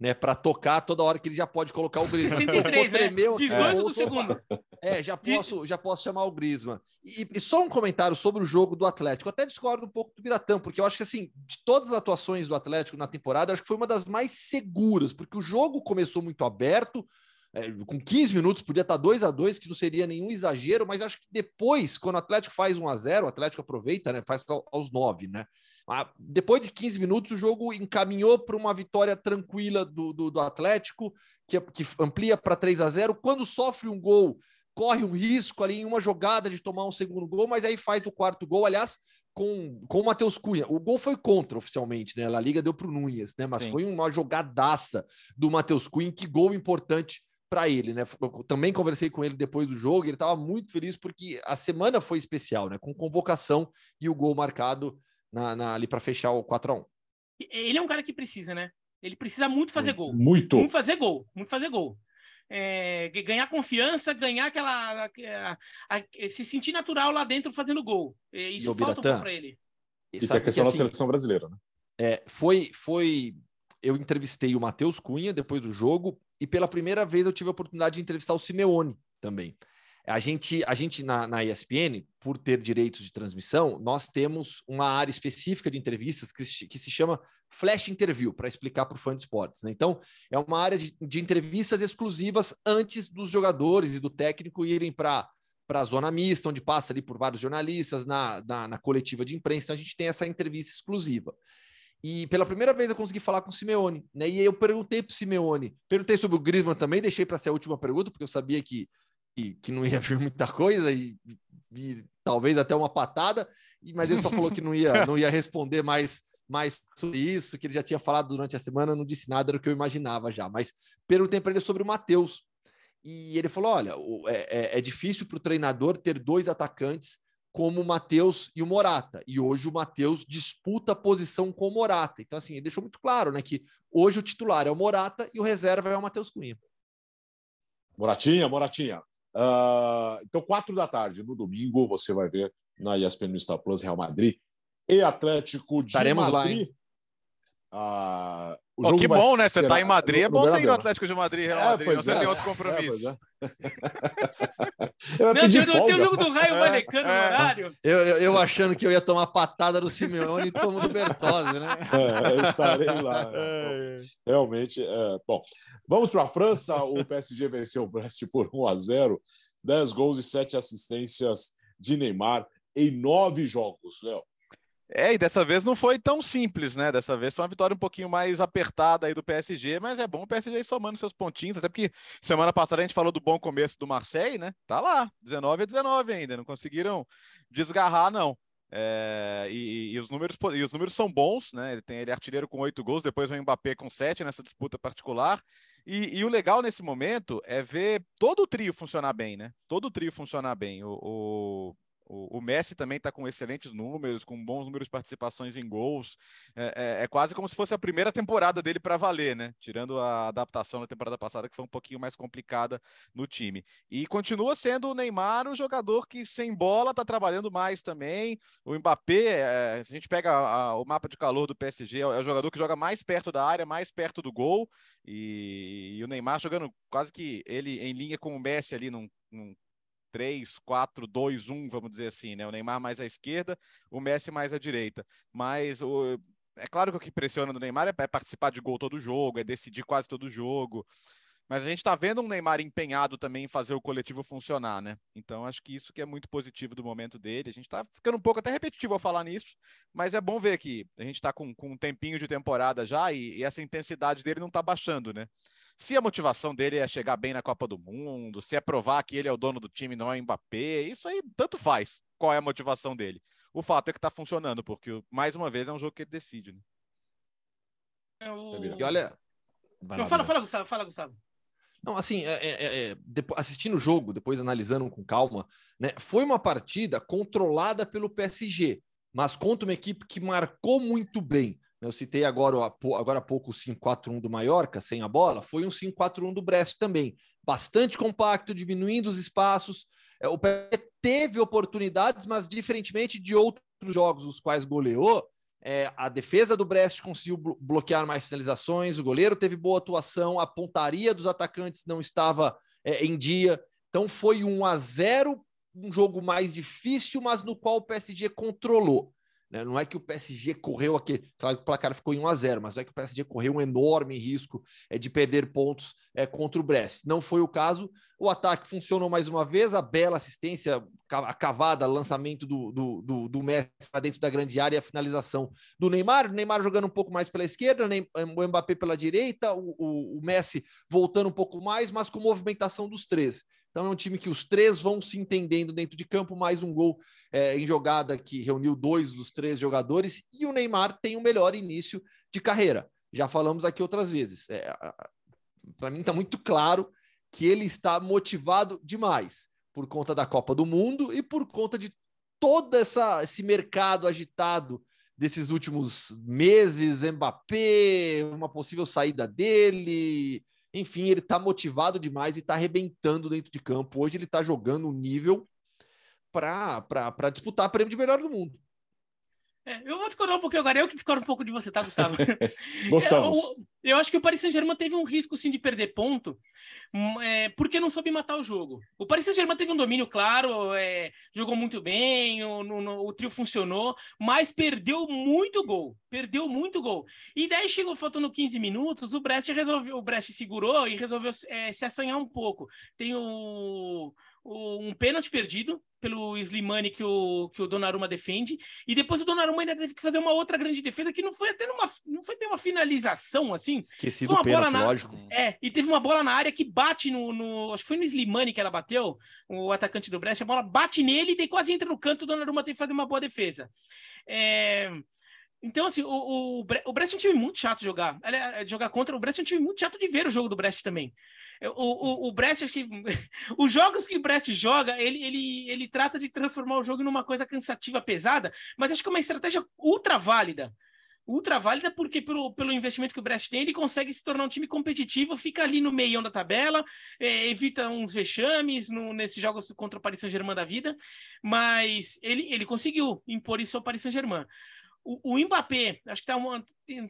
né, para tocar toda hora que ele já pode colocar o Griezmann. 63, né? tremeu, 18 do segundo. É, já posso, já posso chamar o Griezmann. E, e, só um comentário sobre o jogo do Atlético. Eu até discordo um pouco do Biratã, porque eu acho que assim, de todas as atuações do Atlético na temporada, acho que foi uma das mais seguras, porque o jogo começou muito aberto, é, com 15 minutos podia estar 2 a 2 que não seria nenhum exagero, mas acho que depois, quando o Atlético faz 1 a 0 o Atlético aproveita, né, faz aos 9, né? Depois de 15 minutos, o jogo encaminhou para uma vitória tranquila do, do, do Atlético, que, que amplia para 3 a 0 Quando sofre um gol, corre um risco ali em uma jogada de tomar um segundo gol, mas aí faz o quarto gol, aliás, com, com o Matheus Cunha. O gol foi contra oficialmente, né? A Liga deu para o Nunes, né? Mas Sim. foi uma jogadaça do Matheus Cunha, que gol importante para ele, né? Eu também conversei com ele depois do jogo, ele estava muito feliz porque a semana foi especial, né? Com convocação e o gol marcado na, na ali para fechar o 4 a 1 Ele é um cara que precisa, né? Ele precisa muito fazer muito, gol. Muito. Muito fazer gol. Muito fazer gol. É, ganhar confiança, ganhar aquela. A, a, a, se sentir natural lá dentro fazendo gol. Isso falta um pouco para ele. E, e a questão da assim, seleção brasileira, né? É, foi, foi. Eu entrevistei o Matheus Cunha depois do jogo, e pela primeira vez eu tive a oportunidade de entrevistar o Simeone também. A gente, a gente na, na ESPN, por ter direitos de transmissão, nós temos uma área específica de entrevistas que, que se chama Flash Interview, para explicar para o fã de esportes. Né? Então, é uma área de, de entrevistas exclusivas antes dos jogadores e do técnico irem para para a zona mista, onde passa ali por vários jornalistas, na, na, na, coletiva de imprensa. Então, a gente tem essa entrevista exclusiva. E pela primeira vez eu consegui falar com o Simeone, né? E eu perguntei para o Simeone, perguntei sobre o Griezmann também, deixei para ser a última pergunta, porque eu sabia que que, que não ia vir muita coisa e, e, talvez até uma patada, mas ele só falou que não ia, não ia responder mais, mais sobre isso, que ele já tinha falado durante a semana, não disse nada do que eu imaginava já. Mas perguntei para ele sobre o Matheus. E ele falou: olha, é, é, é difícil para o treinador ter dois atacantes como o Matheus e o Morata. E hoje o Matheus disputa a posição com o Morata. Então, assim, ele deixou muito claro né, que hoje o titular é o Morata e o reserva é o Matheus Cunha. Moratinha, Moratinha. Uh, então, quatro da tarde, no domingo, você vai ver na ESPN no Star Plus Real Madrid e Atlético Estaremos de Madrid. Lá, hein? Uh, oh, que bom, né? Você está em Madrid, é bom você ir no Atlético de Madrid, Real é, Madrid, você é. tem outro compromisso. É, Meu Deus, não tem o jogo do Raio é, Valecano no horário? Eu, eu, eu, achando que eu ia tomar patada do Simeone e tomo do Bertozzi, né? É, eu estarei lá. Realmente, bom. Vamos para a França. O PSG venceu o Brest por 1 a 0, 10 gols e 7 assistências de Neymar em nove jogos, Léo. É, e dessa vez não foi tão simples, né? Dessa vez foi uma vitória um pouquinho mais apertada aí do PSG, mas é bom o PSG somando seus pontinhos, até porque semana passada a gente falou do bom começo do Marseille, né? Tá lá, 19 a 19 ainda, não conseguiram desgarrar, não. É, e, e, os números, e os números são bons, né? Ele tem ele é artilheiro com oito gols, depois o Mbappé com sete nessa disputa particular. E, e, o legal nesse momento é ver todo o trio funcionar bem, né? Todo o trio funcionar bem. O, o, O, Messi também está com excelentes números, com bons números de participações em gols. É, é, é quase como se fosse a primeira temporada dele para valer, né? Tirando a adaptação da temporada passada, que foi um pouquinho mais complicada no time. E continua sendo o Neymar o jogador que, sem bola, está trabalhando mais também. O Mbappé, é, se a gente pega a, o mapa de calor do PSG, é, é o jogador que joga mais perto da área, mais perto do gol. E, e o Neymar jogando quase que ele em linha com o Messi ali num, num 3, 4, 2, 1, vamos dizer assim, né? O Neymar mais à esquerda, o Messi mais à direita. Mas o, é claro que o que pressiona no Neymar é, é participar de gol todo jogo, é decidir quase todo jogo. Mas a gente está vendo um Neymar empenhado também em fazer o coletivo funcionar, né? Então acho que isso que é muito positivo do momento dele. A gente está ficando um pouco até repetitivo ao falar nisso, mas é bom ver que a gente está com, com, um tempinho de temporada já e, e essa intensidade dele não está baixando, né? Se a motivação dele é chegar bem na Copa do Mundo, se é provar que ele é o dono do time, não é o Mbappé, isso aí tanto faz. Qual é a motivação dele? O fato é que está funcionando, porque mais uma vez é um jogo que ele decide. Né? É o... E olha. Não, fala, fala, Gustavo, fala, Gustavo. Não, assim, é, é, é, assistindo o jogo, depois analisando com calma, né, foi uma partida controlada pelo PSG, mas contra uma equipe que marcou muito bem. Eu citei agora, agora há pouco o 5-4-1 do Mallorca, sem a bola, foi um 5-4-1 do Brest também. Bastante compacto, diminuindo os espaços. É, o Pé teve oportunidades, mas diferentemente de outros jogos os quais goleou, é, a defesa do Brest conseguiu bloquear mais finalizações, o goleiro teve boa atuação, a pontaria dos atacantes não estava é, em dia. Então foi 1 a 0 um jogo mais difícil, mas no qual o PSG controlou. Né? Não é que o PSG correu aqui, claro que o placar ficou em 1 a 0 mas não é que o PSG correu um enorme risco é, de perder pontos é, contra o Brest. Não foi o caso. O ataque funcionou mais uma vez, a bela assistência, a cavada, lançamento do, do, do, do Messi dentro da grande área e a finalização do Neymar. O Neymar jogando um pouco mais pela esquerda, o Mbappé pela direita, o, o, o Messi voltando um pouco mais, mas com movimentação dos três. Então é um time que os três vão se entendendo dentro de campo, mais um gol é, em jogada que reuniu dois dos três jogadores, e o Neymar tem o melhor início de carreira. Já falamos aqui outras vezes. É, Para mim está muito claro que ele está motivado demais por conta da Copa do Mundo e por conta de todo essa, esse mercado agitado desses últimos meses, Mbappé, uma possível saída dele, enfim, ele está motivado demais e está arrebentando dentro de campo. Hoje ele está jogando um nível para disputar prêmio de melhor do mundo. É, eu vou discordar um pouquinho agora, eu que discordo um pouco de você, tá, Gustavo? Gostamos. Eu, eu, acho que o Paris Saint-Germain teve um risco, sim, de perder ponto, hum, é, porque não soube matar o jogo. O Paris Saint-Germain teve um domínio claro, é, jogou muito bem, o, no, o, trio funcionou, mas perdeu muito gol, perdeu muito gol. E daí chegou, faltando 15 minutos, o Brest resolveu, o Brest segurou e resolveu é, se assanhar um pouco. Tem o um pênalti perdido pelo Slimani que o, que o Donnarumma defende, e depois o Donnarumma ainda teve que fazer uma outra grande defesa que não foi até numa, não foi bem uma finalização, assim. Esqueci do pênalti, na, lógico. É, e teve uma bola na área que bate no, no, acho que foi no Slimani que ela bateu, o atacante do Brest, a bola bate nele e daí quase entra no canto, o Donnarumma tem que fazer uma boa defesa. É... Então, assim, o, o, o Brest é um time muito chato de jogar. É, jogar contra o Brest é um time muito chato de ver o jogo do Brest também. O, o, o Brest, acho que. Os jogos que o Brest joga, ele, ele, ele trata de transformar o jogo numa coisa cansativa, pesada, mas acho que é uma estratégia ultra válida. Ultra válida porque, pelo, pelo investimento que o Brest tem, ele consegue se tornar um time competitivo, fica ali no meião da tabela, é, evita uns vexames no, nesses jogos contra o Paris Saint-Germain da vida, mas ele, ele conseguiu impor isso ao Paris Saint-Germain. O, o Mbappé, acho que tá uma,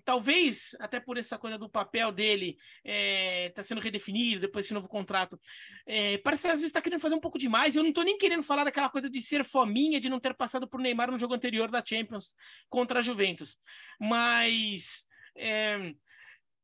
talvez até por essa coisa do papel dele está é, tá sendo redefinido depois desse novo contrato. É, parece que às vezes está querendo fazer um pouco demais. Eu não estou nem querendo falar daquela coisa de ser fominha, de não ter passado por Neymar no jogo anterior da Champions contra a Juventus. Mas é,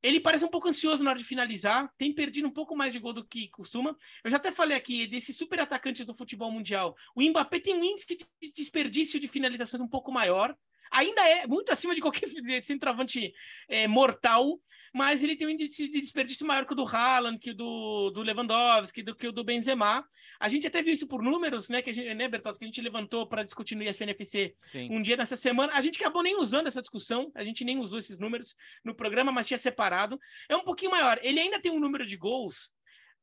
ele parece um pouco ansioso na hora de finalizar, tem perdido um pouco mais de gol do que costuma. Eu já até falei aqui desse super atacante do futebol mundial. O Mbappé tem um índice de desperdício de finalizações um pouco maior ainda é muito acima de qualquer centroavante é, mortal, mas ele tem um índice de desperdício maior que o do Haaland, que o do, do Lewandowski, do que o do Benzema. A gente até viu isso por números, né, que a gente, né, Bertos, que a gente levantou para discutir no ESPNFC Sim. um dia nessa semana. A gente acabou nem usando essa discussão, a gente nem usou esses números no programa, mas tinha separado. É um pouquinho maior. Ele ainda tem um número de gols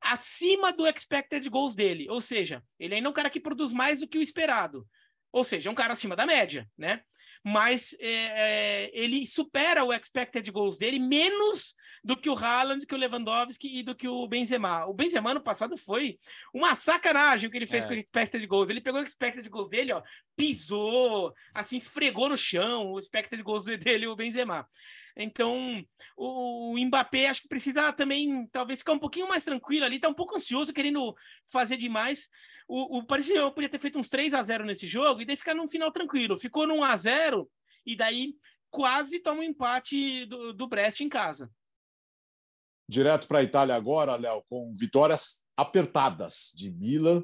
acima do expected goals dele, ou seja, ele ainda é um cara que produz mais do que o esperado Ou seja, é um cara acima da média, né? Mas é, é, ele supera o expected goals dele menos do que o Haaland, que o Lewandowski e do que o Benzema. O Benzema no passado foi uma sacanagem o que ele fez é. com o expected goals. Ele pegou o expected goals dele, ó, pisou, assim, esfregou no chão o expected goals dele, o Benzema. Então, o, o Mbappé acho que precisa também, talvez, ficar um pouquinho mais tranquilo ali, tá um pouco ansioso, querendo fazer demais. O, o Paris Saint-Germain podia ter feito uns 3 a 0 nesse jogo e daí ficar num final tranquilo. Ficou num 1 a 0 e daí quase toma um empate do, do Brest em casa. Direto para a Itália agora, Léo, com vitórias apertadas de Milan,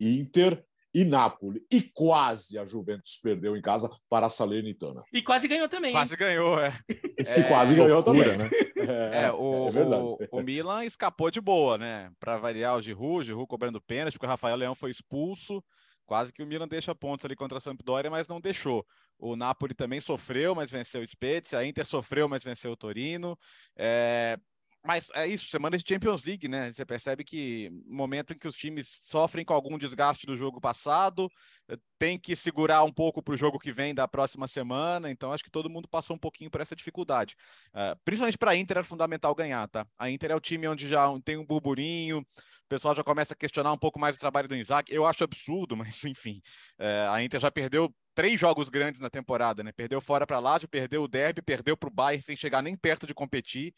Inter e Nápoles. E quase a Juventus perdeu em casa para a Salernitana. E quase ganhou também. Quase ganhou, é. Se é, quase ganhou loucura, também. Né? É, é, o, é o, o, Milan escapou de boa, né? Para variar o Giroud, o Giroud cobrando pênalti, porque o Rafael Leão foi expulso. Quase que o Milan deixa pontos ali contra a Sampdoria, mas não deixou. O Napoli também sofreu, mas venceu o Spezia. A Inter sofreu, mas venceu o Torino. É, mas é isso, semana de Champions League, né? Você percebe que momento em que os times sofrem com algum desgaste do jogo passado, eh, tem que segurar um pouco para o jogo que vem da próxima semana. Então, acho que todo mundo passou um pouquinho por essa dificuldade. Uh, principalmente para a Inter é fundamental ganhar, tá? A Inter é o time onde já tem um burburinho, o pessoal já começa a questionar um pouco mais o trabalho do Isaac. Eu acho absurdo, mas enfim, uh, a Inter já perdeu três jogos grandes na temporada, né? Perdeu fora para Lazio, perdeu o Derby, perdeu para o Bayern sem chegar nem perto de competir.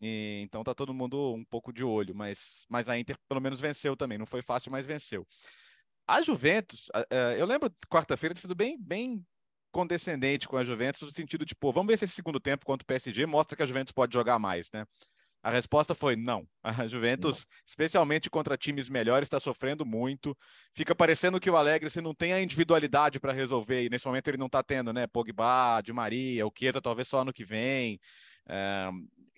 E, então tá todo mundo um pouco de olho, mas, mas a Inter pelo menos venceu também. Não foi fácil, mas venceu. A Juventus, eu lembro quarta-feira ter sido bem, bem condescendente com a Juventus, no sentido de, pô, vamos ver se esse segundo tempo contra o PSG mostra que a Juventus pode jogar mais, né? A resposta foi não. A Juventus, não. especialmente contra times melhores, está sofrendo muito. Fica parecendo que o Alegre você não tem a individualidade para resolver, e nesse momento ele não está tendo, né? Pogba, Di Maria, o Chiesa talvez só ano que vem. É,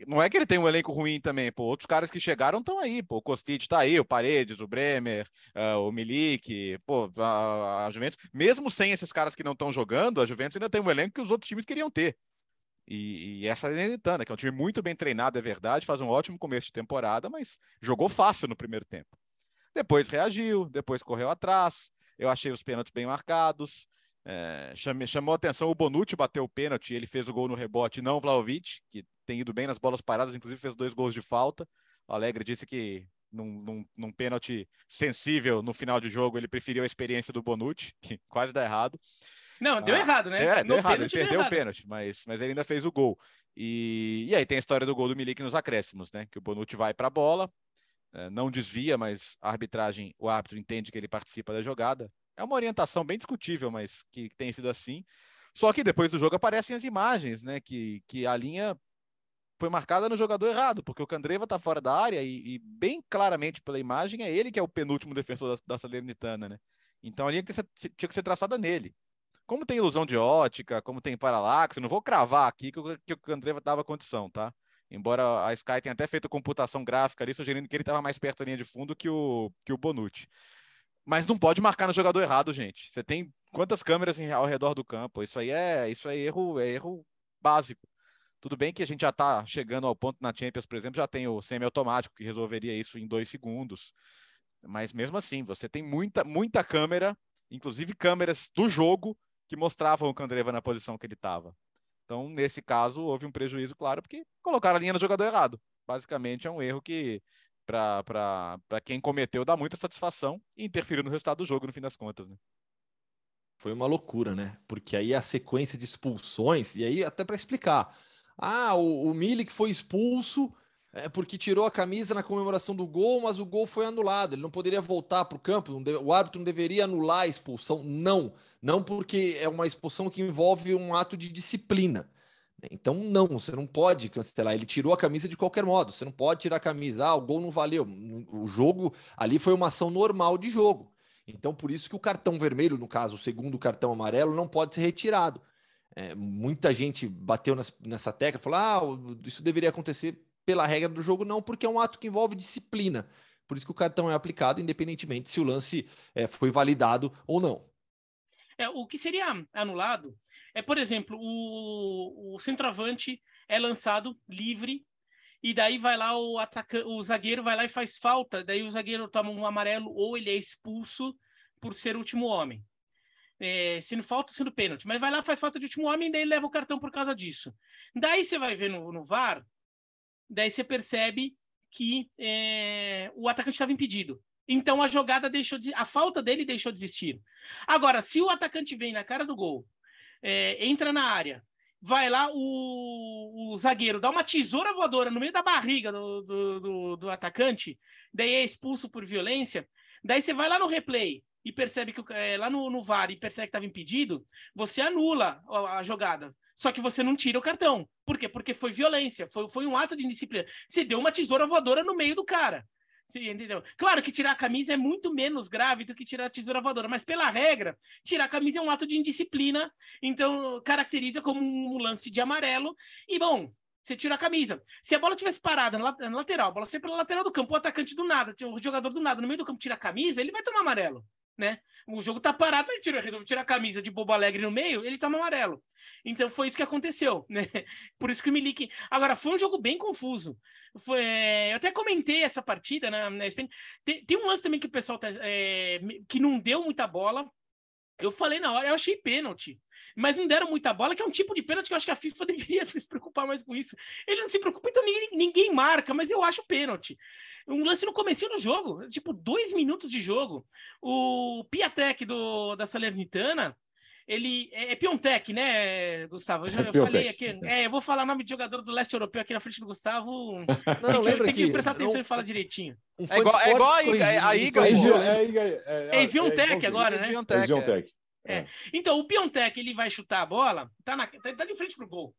não é que ele tem um elenco ruim também, pô. Outros caras que chegaram estão aí, pô. O Kostic tá aí, o Paredes, o Bremer, uh, o Milik, pô, a, a, Juventus. Mesmo sem esses caras que não estão jogando, a Juventus ainda tem um elenco que os outros times queriam ter. E, e essa é a Lenitana, que é um time muito bem treinado, é verdade, faz um ótimo começo de temporada, mas jogou fácil no primeiro tempo. Depois reagiu, depois correu atrás. Eu achei os pênaltis bem marcados. É, chamou, chamou atenção o Bonucci bateu o pênalti, ele fez o gol no rebote, não o Vlaovic, que tem ido bem nas bolas paradas, inclusive fez dois gols de falta. O Alegre disse que num, num, num pênalti sensível no final de jogo, ele preferiu a experiência do Bonucci, que quase dá errado. Não, deu ah, errado, né? É, deu errado, ele perdeu o pênalti, mas, mas ele ainda fez o gol. E, e aí tem a história do gol do Milik nos acréscimos, né? Que o Bonucci vai para a bola, é, não desvia, mas a arbitragem, o árbitro entende que ele participa da jogada, é uma orientação bem discutível, mas que tem sido assim. Só que depois do jogo aparecem as imagens, né? Que, que a linha foi marcada no jogador errado, porque o Candreva está fora da área e, e, bem claramente pela imagem é ele que é o penúltimo defensor da, da Salernitana, né? Então a linha que, ser, tinha que ser traçada nele. Como tem ilusão de ótica, como tem paralaxe, não vou cravar aqui que, o, que o Candreva dava condição, tá? Embora a Sky tenha até feito computação gráfica ali, sugerindo que ele estava mais perto da linha de fundo que o, que o Bonucci. Mas não pode marcar no jogador errado, gente. Você tem quantas câmeras ao redor do campo? Isso aí é, isso é erro, é erro básico. Tudo bem que a gente já está chegando ao ponto na Champions, por exemplo, já tem o semi-automático que resolveria isso em dois segundos. Mas mesmo assim, você tem muita, muita câmera, inclusive câmeras do jogo, que mostravam o Candreva na posição que ele estava. Então, nesse caso, houve um prejuízo, claro, porque colocaram a linha no jogador errado. Basicamente, é um erro que para quem cometeu dá muita satisfação e interferiu no resultado do jogo, no fim das contas, né? Foi uma loucura, né? Porque aí a sequência de expulsões, e aí até para explicar. Ah, o, o Milik foi expulso é porque tirou a camisa na comemoração do gol, mas o gol foi anulado. Ele não poderia voltar para o campo. O árbitro não deveria anular a expulsão. Não, não porque é uma expulsão que envolve um ato de disciplina. Então, não, você não pode cancelar. Ele tirou a camisa de qualquer modo. Você não pode tirar a camisa. Ah, o gol não valeu. O jogo ali foi uma ação normal de jogo. Então, por isso que o cartão vermelho, no caso, o segundo cartão amarelo, não pode ser retirado. É, muita gente bateu nessa, tecla, falou: ah, isso deveria acontecer pela regra do jogo, não, porque é um ato que envolve disciplina. Por isso que o cartão é aplicado, independentemente se o lance é, foi validado ou não. É, o que seria anulado é, por exemplo, o, o centroavante é lançado livre e daí vai lá o o zagueiro vai lá e faz falta, daí o zagueiro toma um amarelo ou ele é expulso por ser o último homem. é, sendo falta, sendo pênalti, mas vai lá, faz falta de último homem, daí leva o cartão por causa disso. Daí você vai ver no, no VAR, daí você percebe que é, o atacante estava impedido. Então a jogada deixou de, a falta dele deixou de existir. Agora, se o atacante vem na cara do gol, é, entra na área, vai lá o, o, zagueiro dá uma tesoura voadora no meio da barriga do, do, do, do atacante, daí é expulso por violência, daí você vai lá no replay, e percebe que é, lá no, no VAR e percebe que estava impedido, você anula a, a, jogada. Só que você não tira o cartão. Por quê? Porque foi violência, foi, foi um ato de indisciplina. Você deu uma tesoura voadora no meio do cara. Você entendeu? Claro que tirar a camisa é muito menos grave do que tirar a tesoura voadora, mas pela regra, tirar a camisa é um ato de indisciplina, então caracteriza como um lance de amarelo. E bom, você tira a camisa. Se a bola tivesse parada na, lateral, a bola sempre pela lateral do campo, o atacante do nada, o jogador do nada no meio do campo tira a camisa, ele vai tomar amarelo né? O jogo tá parado, ele tira, tirar a camisa de bobo alegre no meio, ele toma amarelo. Então foi isso que aconteceu, né? Por isso que o Milik. Agora, foi um jogo bem confuso. Foi, é... eu até comentei essa partida na, na tem, tem, um lance também que o pessoal tá, é... que não deu muita bola. Eu falei na hora, eu achei pênalti. Mas não deram muita bola, que é um tipo de pênalti que eu acho que a FIFA deveria se preocupar mais com isso. Ele não se preocupa, então ninguém, ninguém marca, mas eu acho pênalti um lance no começo do jogo, tipo, dois minutos de jogo. O Piatek do, da Salernitana, ele é, é Piontek, né, Gustavo? Eu já é falei aqui. É. é, eu vou falar o nome de jogador do leste europeu aqui na frente do Gustavo. Não, lembra tem que, que prestar atenção não, e falar direitinho. Um é igual, é igual a Iga, a Iga. É Sviontech agora, né? Sviontech. É. Então, o Piontek, ele vai chutar a bola, tá, na, tá, tá de frente pro gol.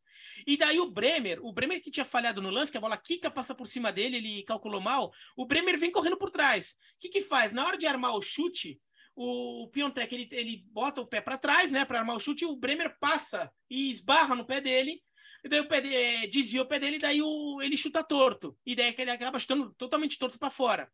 E daí o Bremer, o Bremer que tinha falhado no lance, que a bola quica, passa por cima dele, ele calculou mal, o Bremer vem correndo por trás. O que que faz? Na hora de armar o chute, o, Piontek, ele, ele bota o pé para trás, né, para armar o chute, o Bremer passa e esbarra no pé dele, e daí o pé de, é, desvia o pé dele, e daí o, ele chuta torto. E daí ele acaba chutando totalmente torto para fora.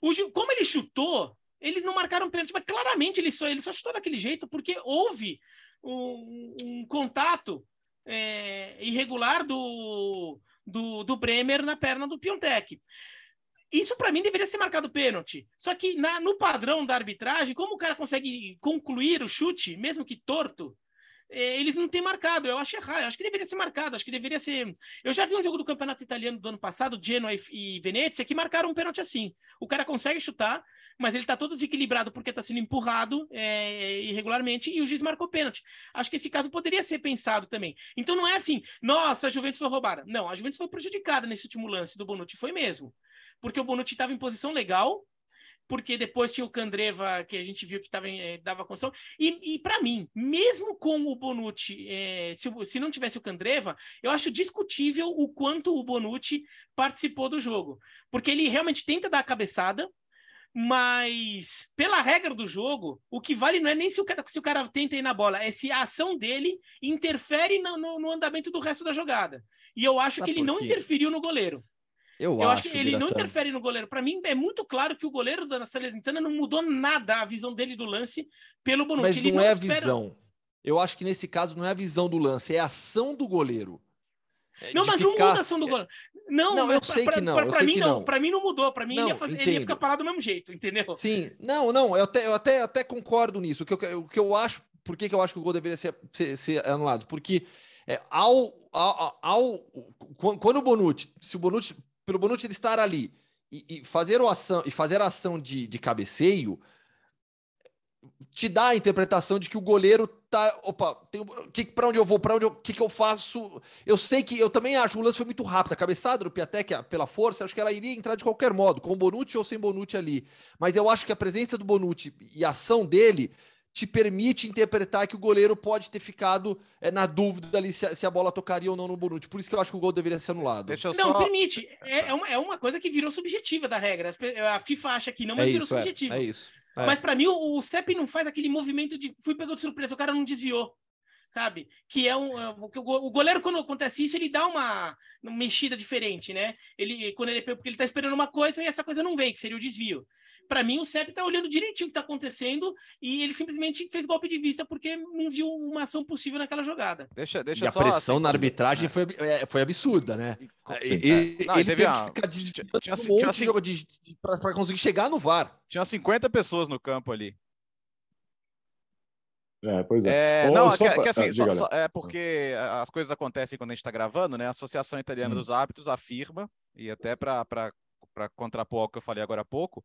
O, como ele chutou, eles não marcaram pênalti, mas claramente ele só, ele só chutou daquele jeito porque houve um, um contato é, irregular do, do, do Bremer na perna do Piontek. Isso para mim deveria ser marcado pênalti. Só que na, no padrão da arbitragem, como o cara consegue concluir o chute, mesmo que torto, é, eles não têm marcado. Eu acho errado. Eu acho que deveria ser marcado. Acho que deveria ser. Eu já vi um jogo do campeonato italiano do ano passado, Genoa e, Venezia, que marcaram um pênalti assim. O cara consegue chutar, mas ele está todo desequilibrado porque está sendo empurrado é, irregularmente e o juiz marcou pênalti. Acho que esse caso poderia ser pensado também. Então não é assim, nossa, a Juventus foi roubada. Não, a Juventus foi prejudicada nesse último lance do Bonucci, foi mesmo. Porque o Bonucci estava em posição legal, porque depois tinha o Candreva, que a gente viu que tava, é, dava condição. E, e para mim, mesmo com o Bonucci, é, se, se, não tivesse o Candreva, eu acho discutível o quanto o Bonucci participou do jogo. Porque ele realmente tenta dar a cabeçada, mas, pela regra do jogo, o que vale não é nem se o cara, se o cara tenta ir na bola, é se a ação dele interfere no, no, no andamento do resto da jogada. E eu acho Sabe que ele não interferiu no goleiro. Eu, eu acho, acho que ele não interfere no goleiro. Para mim, é muito claro que o goleiro da Salernitana não mudou nada a visão dele do lance pelo Bonucci. Mas não, não é a visão. Eu acho que nesse caso não é a visão do lance, é a ação do goleiro. É não, mas ficar... não muda a ação do goleiro. Não, não eu pra, sei que não. Pra, pra mim não. não. Pra mim não mudou. Pra mim não, ele, ia fazer, ele ia ficar parado do mesmo jeito, entendeu? Sim, não, não. Eu até, eu até, até concordo nisso. O que eu, o que eu acho, por que, que eu acho que o gol deveria ser, ser, ser anulado? Porque é, ao, ao, ao, quando o Bonucci, se o Bonucci, pelo Bonucci ele estar ali e, e fazer a ação e fazer a ação de, de cabeceio, te dá a interpretação de que o goleiro tá, opa, tem, que para onde eu vou, para onde que que eu faço? Eu sei que eu também acho o lance foi muito rápido, a cabeçada do Piatek pela força, acho que ela iria entrar de qualquer modo, com o Bonucci ou sem Bonucci ali. Mas eu acho que a presença do Bonucci e a ação dele te permite interpretar que o goleiro pode ter ficado é, na dúvida ali se a, se a, bola tocaria ou não no Bonucci. Por isso que eu acho que o gol deveria ser anulado. Deixa não, só... permite. É, é, uma, é uma coisa que virou subjetiva da regra. A FIFA acha que não, mas é virou isso, é. subjetiva. É, isso. É. Mas para mim, o, o CEP não faz aquele movimento de fui pegou de surpresa, o cara não desviou. Sabe? Que é um. É, o goleiro, quando acontece isso, ele dá uma, uma mexida diferente, né? Ele, quando ele, porque ele tá esperando uma coisa e essa coisa não vem, que seria o desvio para mim, o CEP tá olhando direitinho o que tá acontecendo e ele simplesmente fez golpe de vista porque não viu uma ação possível naquela jogada. Deixa, deixa e a pressão assim, na arbitragem é. foi, é, foi absurda, né? E, não, ele teve, uma... que ficar tinha, um monte tinha, de, de, para conseguir chegar no VAR. Tinha 50 pessoas no campo ali. É, pois é. é não, que, pra... que, assim, ah, só, só, é porque as coisas acontecem quando a gente está gravando, né? A Associação Italiana hum. dos Árbitros afirma, e até para contrapor ao que eu falei agora há pouco,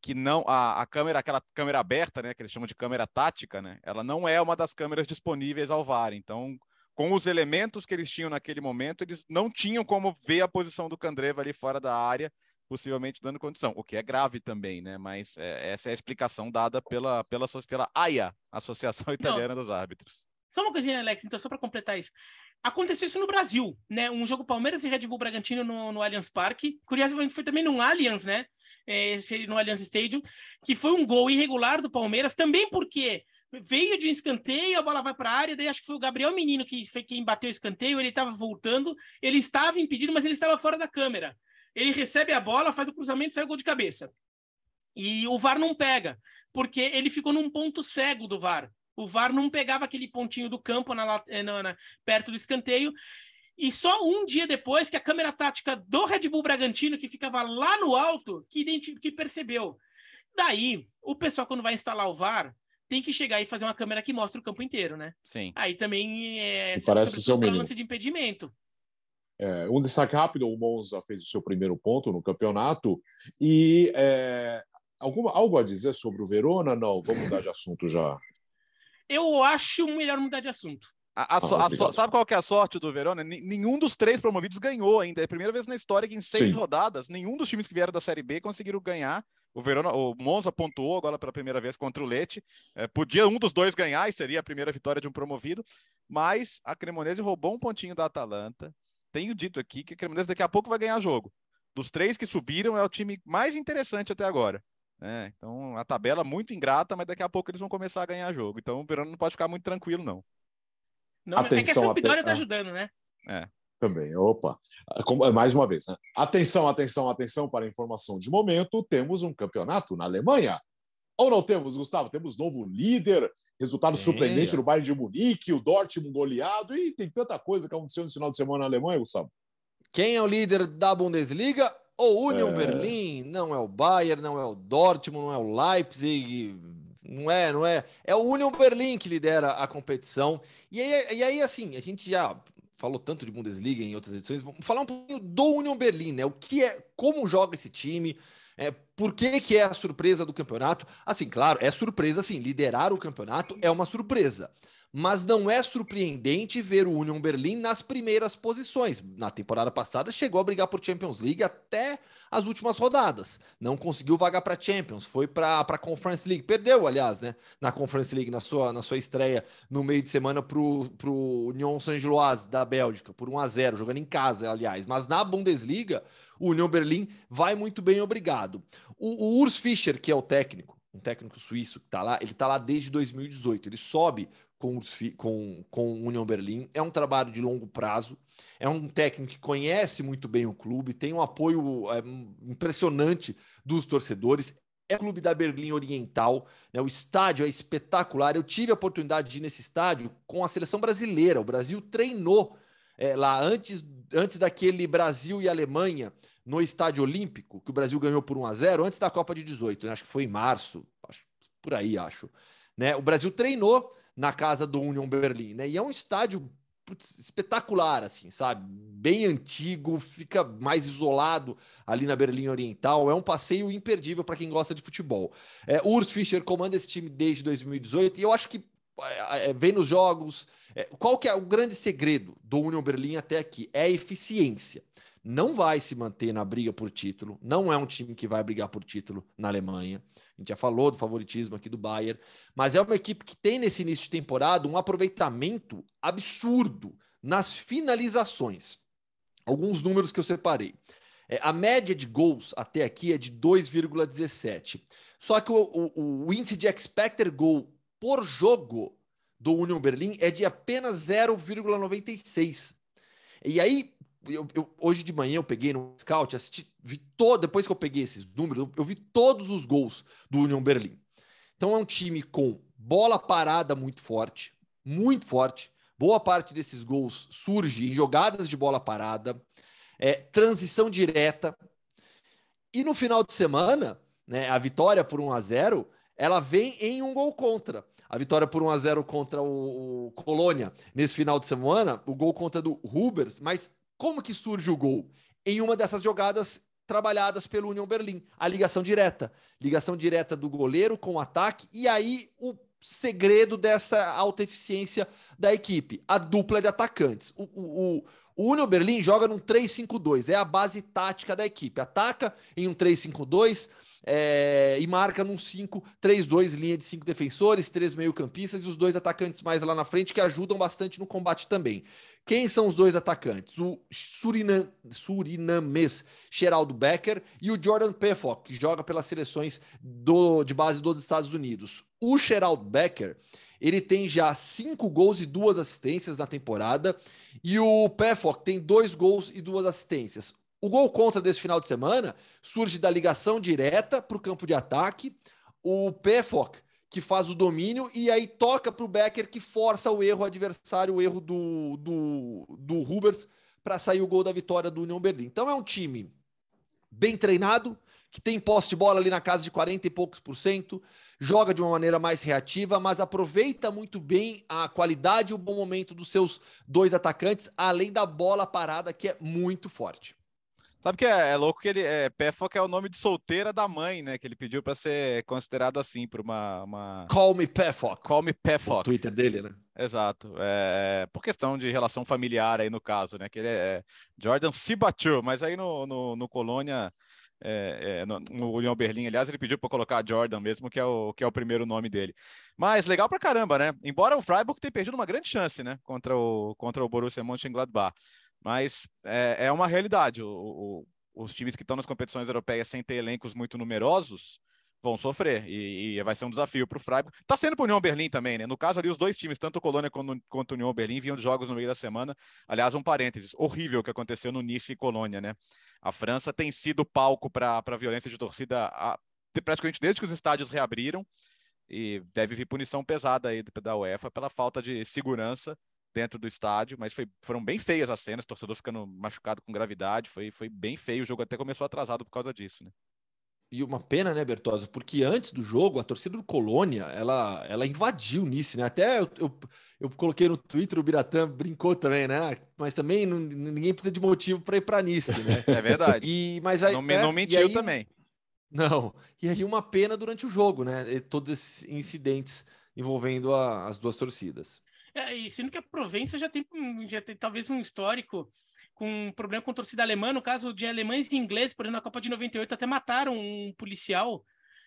que não a, a câmera, aquela câmera aberta, né, que eles chamam de câmera tática, né, ela não é uma das câmeras disponíveis ao VAR. Então, com os elementos que eles tinham naquele momento, eles não tinham como ver a posição do Candreva ali fora da área, possivelmente dando condição, o que é grave também, né? Mas é, essa é a explicação dada pela, pela, pela AIA, Associação Italiana não. dos Árbitros. Só uma coisinha, Alex, então, só para completar isso. Aconteceu isso no Brasil, né? Um jogo Palmeiras e Red Bull Bragantino no, no Allianz Parque. Curiosamente, foi também no Allianz, né? É, no Allianz Stadium, que foi um gol irregular do Palmeiras, também porque veio de um escanteio, a bola vai para a área, daí acho que foi o Gabriel Menino que foi quem bateu o escanteio, ele estava voltando, ele estava impedido, mas ele estava fora da câmera. Ele recebe a bola, faz o cruzamento e sai o gol de cabeça. E o VAR não pega, porque ele ficou num ponto cego do VAR. O VAR não pegava aquele pontinho do campo na, eh, na, na, perto do escanteio. E só um dia depois que a câmera tática do Red Bull Bragantino, que ficava lá no alto, que, que percebeu. Daí, o pessoal, quando vai instalar o VAR, tem que chegar e fazer uma câmera que mostra o campo inteiro, né? Sim. Aí também é parece ser o mínimo. de impedimento. É, um destaque rápido: o Monza fez o seu primeiro ponto no campeonato e é, alguma, algo a dizer sobre o Verona? Não, vamos mudar de assunto já. Eu acho melhor mudar de assunto. A, a, ah, a so, sabe qual que é a sorte do Verona? Nenhum dos três promovidos ganhou ainda. É a primeira vez na história que em seis Sim. rodadas, nenhum dos times que vieram da Série B conseguiram ganhar. O Verona, o Monza pontuou agora pela primeira vez contra o Leite. É, podia um dos dois ganhar e seria a primeira vitória de um promovido, mas a Cremonese roubou um pontinho da Atalanta. Tenho dito aqui que a Cremonese daqui a pouco vai ganhar jogo. Dos três que subiram, é o time mais interessante até agora. É, então, a tabela muito ingrata, mas daqui a pouco eles vão começar a ganhar jogo. Então, o Verona não pode ficar muito tranquilo, não. Não, Atenção, é que a Sampdoria está ajudando, né? É. Também, opa. Mais uma vez, né? Atenção, atenção, atenção para a informação de momento. Temos um campeonato na Alemanha. Ou não temos, Gustavo? Temos novo líder, resultado surpreendente no Bayern de Munique, o Dortmund goleado, e tem tanta coisa que aconteceu nesse final de semana na Alemanha, Gustavo. Quem é o líder da Bundesliga? O Union é... Berlim, não é o Bayern, não é o Dortmund, não é o Leipzig, não é, não é. É o Union Berlim que lidera a competição. E aí, e aí, assim, a gente já falou tanto de Bundesliga em outras edições, vamos falar um pouquinho do Union Berlim, né? O que é, como joga esse time, é, por que, que é a surpresa do campeonato? Assim, claro, é surpresa, sim. Liderar o campeonato é uma surpresa mas não é surpreendente ver o Union Berlim nas primeiras posições. Na temporada passada chegou a brigar por Champions League até as últimas rodadas. Não conseguiu vagar para Champions, foi para a Conference League. Perdeu, aliás, né, na Conference League, na sua, na sua estreia no meio de semana para o Union Saint-Gilloise da Bélgica, por 1 a 0 jogando em casa, aliás. Mas na Bundesliga, o Union Berlim vai muito bem, obrigado. O, o Urs Fischer, que é o técnico, um técnico suíço que está lá, ele está lá desde 2018. Ele sobe com, com, com o União Berlim. É um trabalho de longo prazo. É um técnico que conhece muito bem o clube, tem um apoio é, impressionante dos torcedores. É o clube da Berlim Oriental, né? o estádio é espetacular. Eu tive a oportunidade de ir nesse estádio com a seleção brasileira. O Brasil treinou é, lá antes, antes daquele Brasil e Alemanha no Estádio Olímpico, que o Brasil ganhou por 1 a 0 antes da Copa de 18, né? acho que foi em março, acho, por aí, acho. Né? O Brasil treinou na casa do Union Berlim, né? E é um estádio putz, espetacular, assim, sabe? Bem antigo, fica mais isolado ali na Berlim Oriental. É um passeio imperdível para quem gosta de futebol. É, Urs Fischer comanda esse time desde 2018 e eu acho que é, é, vem nos jogos. É, qual que é o grande segredo do Union Berlim até aqui? É a eficiência não vai se manter na briga por título, não é um time que vai brigar por título na Alemanha. A gente já falou do favoritismo aqui do Bayern, mas é uma equipe que tem nesse início de temporada um aproveitamento absurdo nas finalizações. Alguns números que eu separei. É, a média de gols até aqui é de 2,17. Só que o, o, o índice de expected goal por jogo do Union Berlim é de apenas 0,96. E aí, eu, eu, hoje de manhã eu peguei no scout, assisti, vi todo, depois que eu peguei esses números, eu vi todos os gols do Union Berlim. Então é um time com bola parada muito forte, muito forte. Boa parte desses gols surge em jogadas de bola parada, é, transição direta. E no final de semana, né, a vitória por 1 a 0 ela vem em um gol contra. a vitória por 1 a 0 contra o, o Colônia nesse final de semana, o gol contra do Rubers, mas como que surge o gol? Em uma dessas jogadas trabalhadas pelo União Berlim, a ligação direta, ligação direta do goleiro com o ataque e aí o segredo dessa alta eficiência da equipe, a dupla de atacantes. O, o, o Union Berlim joga num 3-5-2, é a base tática da equipe. Ataca em um 3-5-2 é, e marca num 5-3-2, linha de cinco defensores, três meio-campistas e os dois atacantes mais lá na frente que ajudam bastante no combate também. Quem são os dois atacantes? O Surinam, surinamês Geraldo Becker e o Jordan Pefok, que joga pelas seleções do, de base dos Estados Unidos. O Geraldo Becker ele tem já cinco gols e duas assistências na temporada. E o Pefok tem dois gols e duas assistências. O gol contra desse final de semana surge da ligação direta para o campo de ataque. O Pefok, que faz o domínio, e aí toca para o Becker, que força o erro adversário, o erro do, do, do Rubers, para sair o gol da vitória do União Berlim. Então é um time bem treinado, que tem posse de bola ali na casa de 40 e poucos por cento, joga de uma maneira mais reativa, mas aproveita muito bem a qualidade e o bom momento dos seus dois atacantes, além da bola parada, que é muito forte. Sabe que é, é louco que ele é Pefok é o nome de solteira da mãe, né? Que ele pediu para ser considerado assim por uma, uma... Call me Pefok. Call me Pefok. O Twitter dele, né? Exato. É, por questão de relação familiar aí no caso, né? Que ele é, é Jordan Sibachur, mas aí no, no, no Colônia é, é, no, no União Berlim, aliás, ele pediu para colocar Jordan mesmo, que é, o, que é o primeiro nome dele. Mas legal para caramba, né? Embora o Freiburg tenha perdido uma grande chance, né? Contra o, contra o Borussia Mönchengladbach. Mas é, é uma realidade. O, o, os times que estão nas competições europeias sem ter elencos muito numerosos, vão sofrer e, e, vai ser um desafio para o Freiburg. Está sendo para o União Berlim também, né? No caso ali, os dois times, tanto o Colônia quanto, quanto o União Berlim, vinham de jogos no meio da semana. Aliás, um parênteses, horrível que aconteceu no Nice e Colônia, né? A França tem sido palco para violência de torcida a, praticamente desde que os estádios reabriram e deve vir punição pesada aí da UEFA pela falta de segurança dentro do estádio, mas foi, foram bem feias as cenas, torcedor ficando machucado com gravidade, foi, foi bem feio, o jogo até começou atrasado por causa disso, né? E uma pena, né, Bertosa? Porque antes do jogo, a torcida do Colônia, ela, ela invadiu nisso, né? Até eu, eu, eu, coloquei no Twitter, o Biratã brincou também, né? Mas também não, ninguém precisa de motivo para ir para Nice, né? É verdade. E, mas aí, não, é, não mentiu aí, também. Não. E aí uma pena durante o jogo, né? E todos esses incidentes envolvendo a, as duas torcidas. É, e sendo que a Provença já tem, já tem talvez um histórico com um problema com torcida alemã. No caso de alemães e ingleses, por exemplo, na Copa de 98 até mataram um policial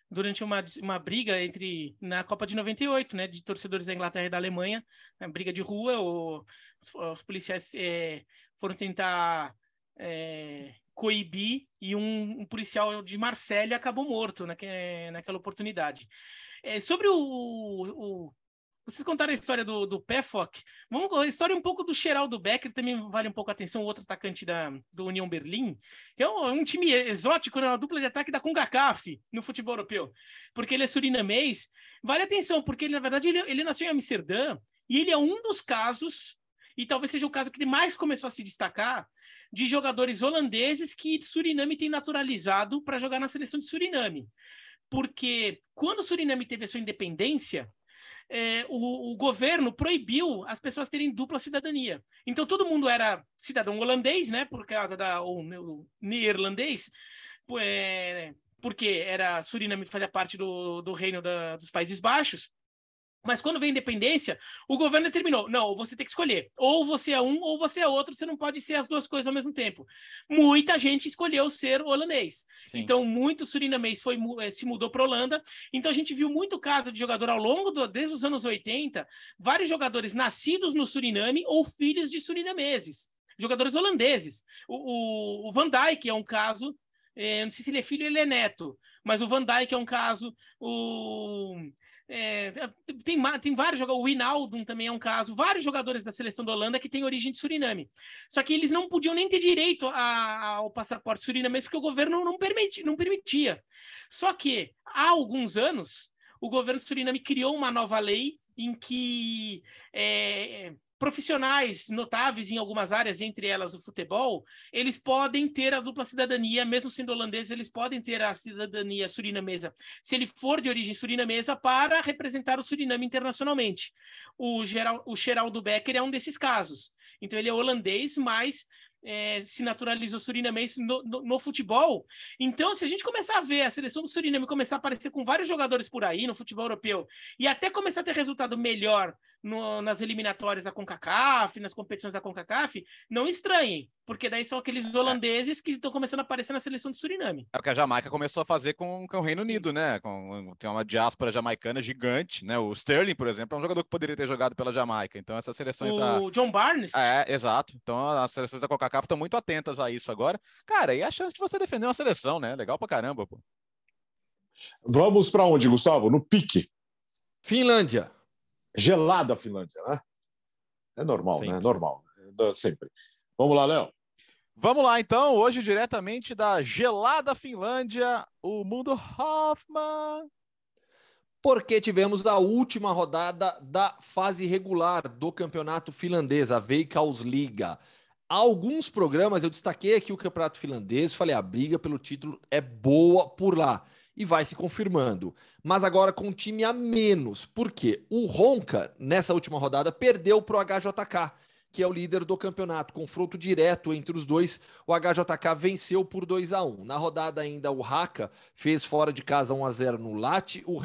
durante uma, uma briga entre na Copa de 98, né, de torcedores da Inglaterra e da Alemanha, uma briga de rua, o, os, os policiais é, foram tentar é, coibir e um, um, policial de Marselha acabou morto naque, naquela oportunidade. É, sobre o, o, vocês contaram a história do, do Pefok. Vamos a história um pouco do Geraldo Becker, também vale um pouco a atenção, outro atacante da, do União Berlim. É um, é um time exótico, né? uma dupla de ataque da CONCACAF no futebol europeu. Porque ele é surinamês. Vale atenção, porque ele, na verdade, ele, ele nasceu em Amsterdã e ele é um dos casos, e talvez seja o caso que ele mais começou a se destacar, de jogadores holandeses que Suriname tem naturalizado para jogar na seleção de Suriname. Porque quando Suriname teve a sua independência, é, o, o, governo proibiu as pessoas terem dupla cidadania. Então todo mundo era cidadão holandês, né? Por causa da ou, ou neerlandês, é, porque era Suriname fazia parte do, do reino da, dos Países Baixos. Mas quando vem a independência, o governo determinou: não, você tem que escolher. Ou você é um, ou você é outro, você não pode ser as duas coisas ao mesmo tempo. Muita gente escolheu ser holandês. Sim. Então, muito surinamês foi, eh, se mudou para Holanda. Então, a gente viu muito caso de jogador ao longo do, desde os anos 80, vários jogadores nascidos no Suriname ou filhos de surinameses, jogadores holandeses. O, o, o Van Dijk é um caso. É, não sei se ele é filho ou ele é neto, mas o Van Dijk é um caso. O é, tem, tem vários jogadores, o Hinaldo também é um caso, vários jogadores da seleção da Holanda que têm origem de Suriname. Só que eles não podiam nem ter direito a, ao passaporte surinamês porque o governo não, permiti, não permitia. Só que há alguns anos o governo suriname criou uma nova lei em que é, profissionais notáveis em algumas áreas, entre elas o futebol, eles podem ter a dupla cidadania, mesmo sendo holandeses, eles podem ter a cidadania surinamesa, se ele for de origem surinamesa, para representar o Suriname internacionalmente. O, Geral, o Geraldo Becker é um desses casos. Então, ele é holandês, mas é, se naturalizou surinamês no, no, no, futebol. Então, se a gente começar a ver a seleção do Suriname começar a aparecer com vários jogadores por aí no futebol europeu e até começar a ter resultado melhor no, nas eliminatórias da CONCACAF, nas competições da CONCACAF, não estranhem, porque daí são aqueles holandeses que estão começando a aparecer na seleção do Suriname. É o que a Jamaica começou a fazer com, com o Reino Unido, né? Com, tem uma diáspora jamaicana gigante, né? O Sterling, por exemplo, é um jogador que poderia ter jogado pela Jamaica. Então, essas seleções o da. O John Barnes? É, exato. Então, as seleções da CONCACAF estão muito atentas a isso agora. Cara, e a chance de você defender uma seleção, né? Legal pra caramba, pô. Vamos para onde, Gustavo? No pique. Finlândia. Gelada a Finlândia, né? É normal, né? Sempre. né? Normal. Sempre. Vamos lá, Léo. Vamos lá, então. Hoje, diretamente da gelada Finlândia, o Mundo Hoffman. Porque tivemos a última rodada da fase regular do campeonato finlandês, a Veikkausliga. Alguns programas eu destaquei aqui o campeonato finlandês, falei a briga pelo título é boa por lá e vai se confirmando. Mas agora com um time a menos. Por quê? O Ronca, nessa última rodada, perdeu para o HJK, que é o líder do campeonato. Confronto direto entre os dois. O HJK venceu por 2 a 1 Na rodada ainda, o Haka fez fora de casa 1 a 0 no Lat. O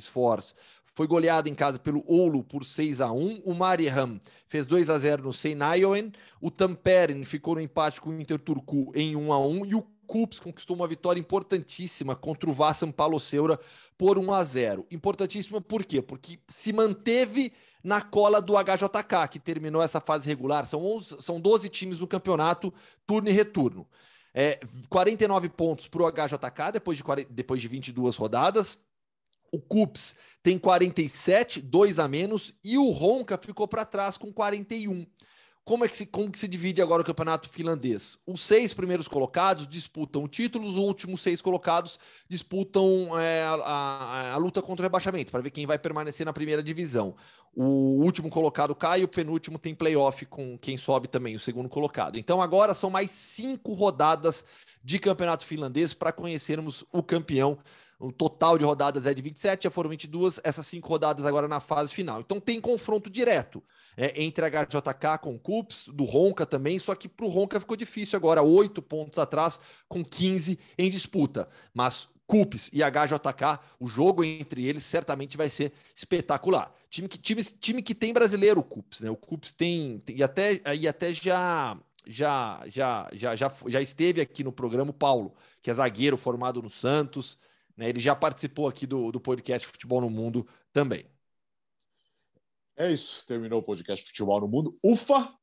Force foi goleado em casa pelo Oulu por 6 a 1 O Mariehamn fez 2 a 0 no Seinäjoen. O Tamperen ficou no empate com o Inter Turku em 1 a 1 E o Cups conquistou uma vitória importantíssima contra o Vassan Paloceura por 1 a 0. Importantíssima por quê? Porque se manteve na cola do HJK, que terminou essa fase regular. São, 11, são 12 times no campeonato, turno e retorno. É, 49 pontos para o HJK depois de, depois de 22 rodadas. O Cups tem 47, 2 a menos, e o Ronca ficou para trás com 41. Como é que se, como que se divide agora o campeonato finlandês? Os seis primeiros colocados disputam o título, os últimos seis colocados disputam é, a, a, a, luta contra o rebaixamento, para ver quem vai permanecer na primeira divisão. O último colocado cai, o penúltimo tem playoff com quem sobe também, o segundo colocado. Então agora são mais cinco rodadas de campeonato finlandês para conhecermos o campeão. O total de rodadas é de 27, já foram 22, essas cinco rodadas agora na fase final. Então tem confronto direto é, entre a HJK com o Cups, do Ronca também, só que para o Ronca ficou difícil agora, oito pontos atrás, com 15 em disputa. Mas Cups e HJK, o jogo entre eles certamente vai ser espetacular. Time que, time, time que tem brasileiro, o Cups, né? O Cups tem, tem e até, e até já já, já, já, já, já esteve aqui no programa o Paulo, que é zagueiro formado no Santos, né? Ele já participou aqui do, do podcast Futebol no Mundo também. É isso, terminou o podcast Futebol no Mundo. Ufa!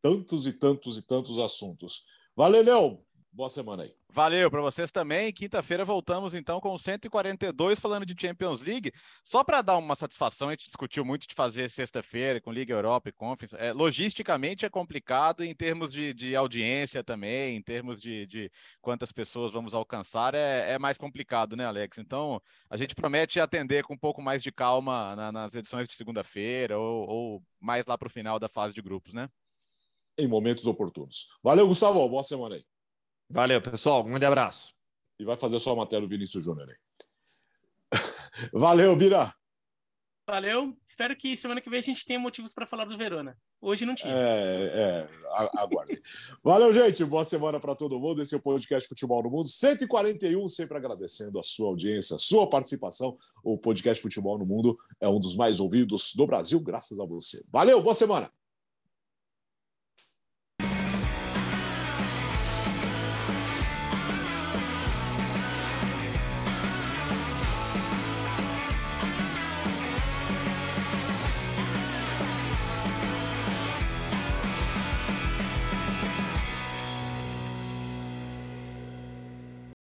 Tantos e tantos e tantos assuntos. Valeu, Léo. Boa semana aí. Valeu para vocês também. Quinta-feira voltamos então com 142 falando de Champions League. Só para dar uma satisfação, a gente discutiu muito de fazer sexta-feira com Liga Europa e Conference. É, logisticamente é complicado em termos de, de audiência também, em termos de, de, quantas pessoas vamos alcançar, é, é, mais complicado, né, Alex? Então a gente promete atender com um pouco mais de calma na, nas edições de segunda-feira ou, ou mais lá para o final da fase de grupos, né? Em momentos oportunos. Valeu, Gustavo. Boa semana aí. Valeu, pessoal. Um grande abraço. E vai fazer sua matéria o Vinícius Júnior aí. Valeu, Bira. Valeu. Espero que semana que vem a gente tenha motivos para falar do Verona. Hoje não tinha. É, é aguardem. Valeu, gente. Boa semana para todo mundo. Esse é o podcast Futebol no Mundo 141. Sempre agradecendo a sua audiência, a sua participação. O podcast Futebol no Mundo é um dos mais ouvidos do Brasil, graças a você. Valeu, boa semana.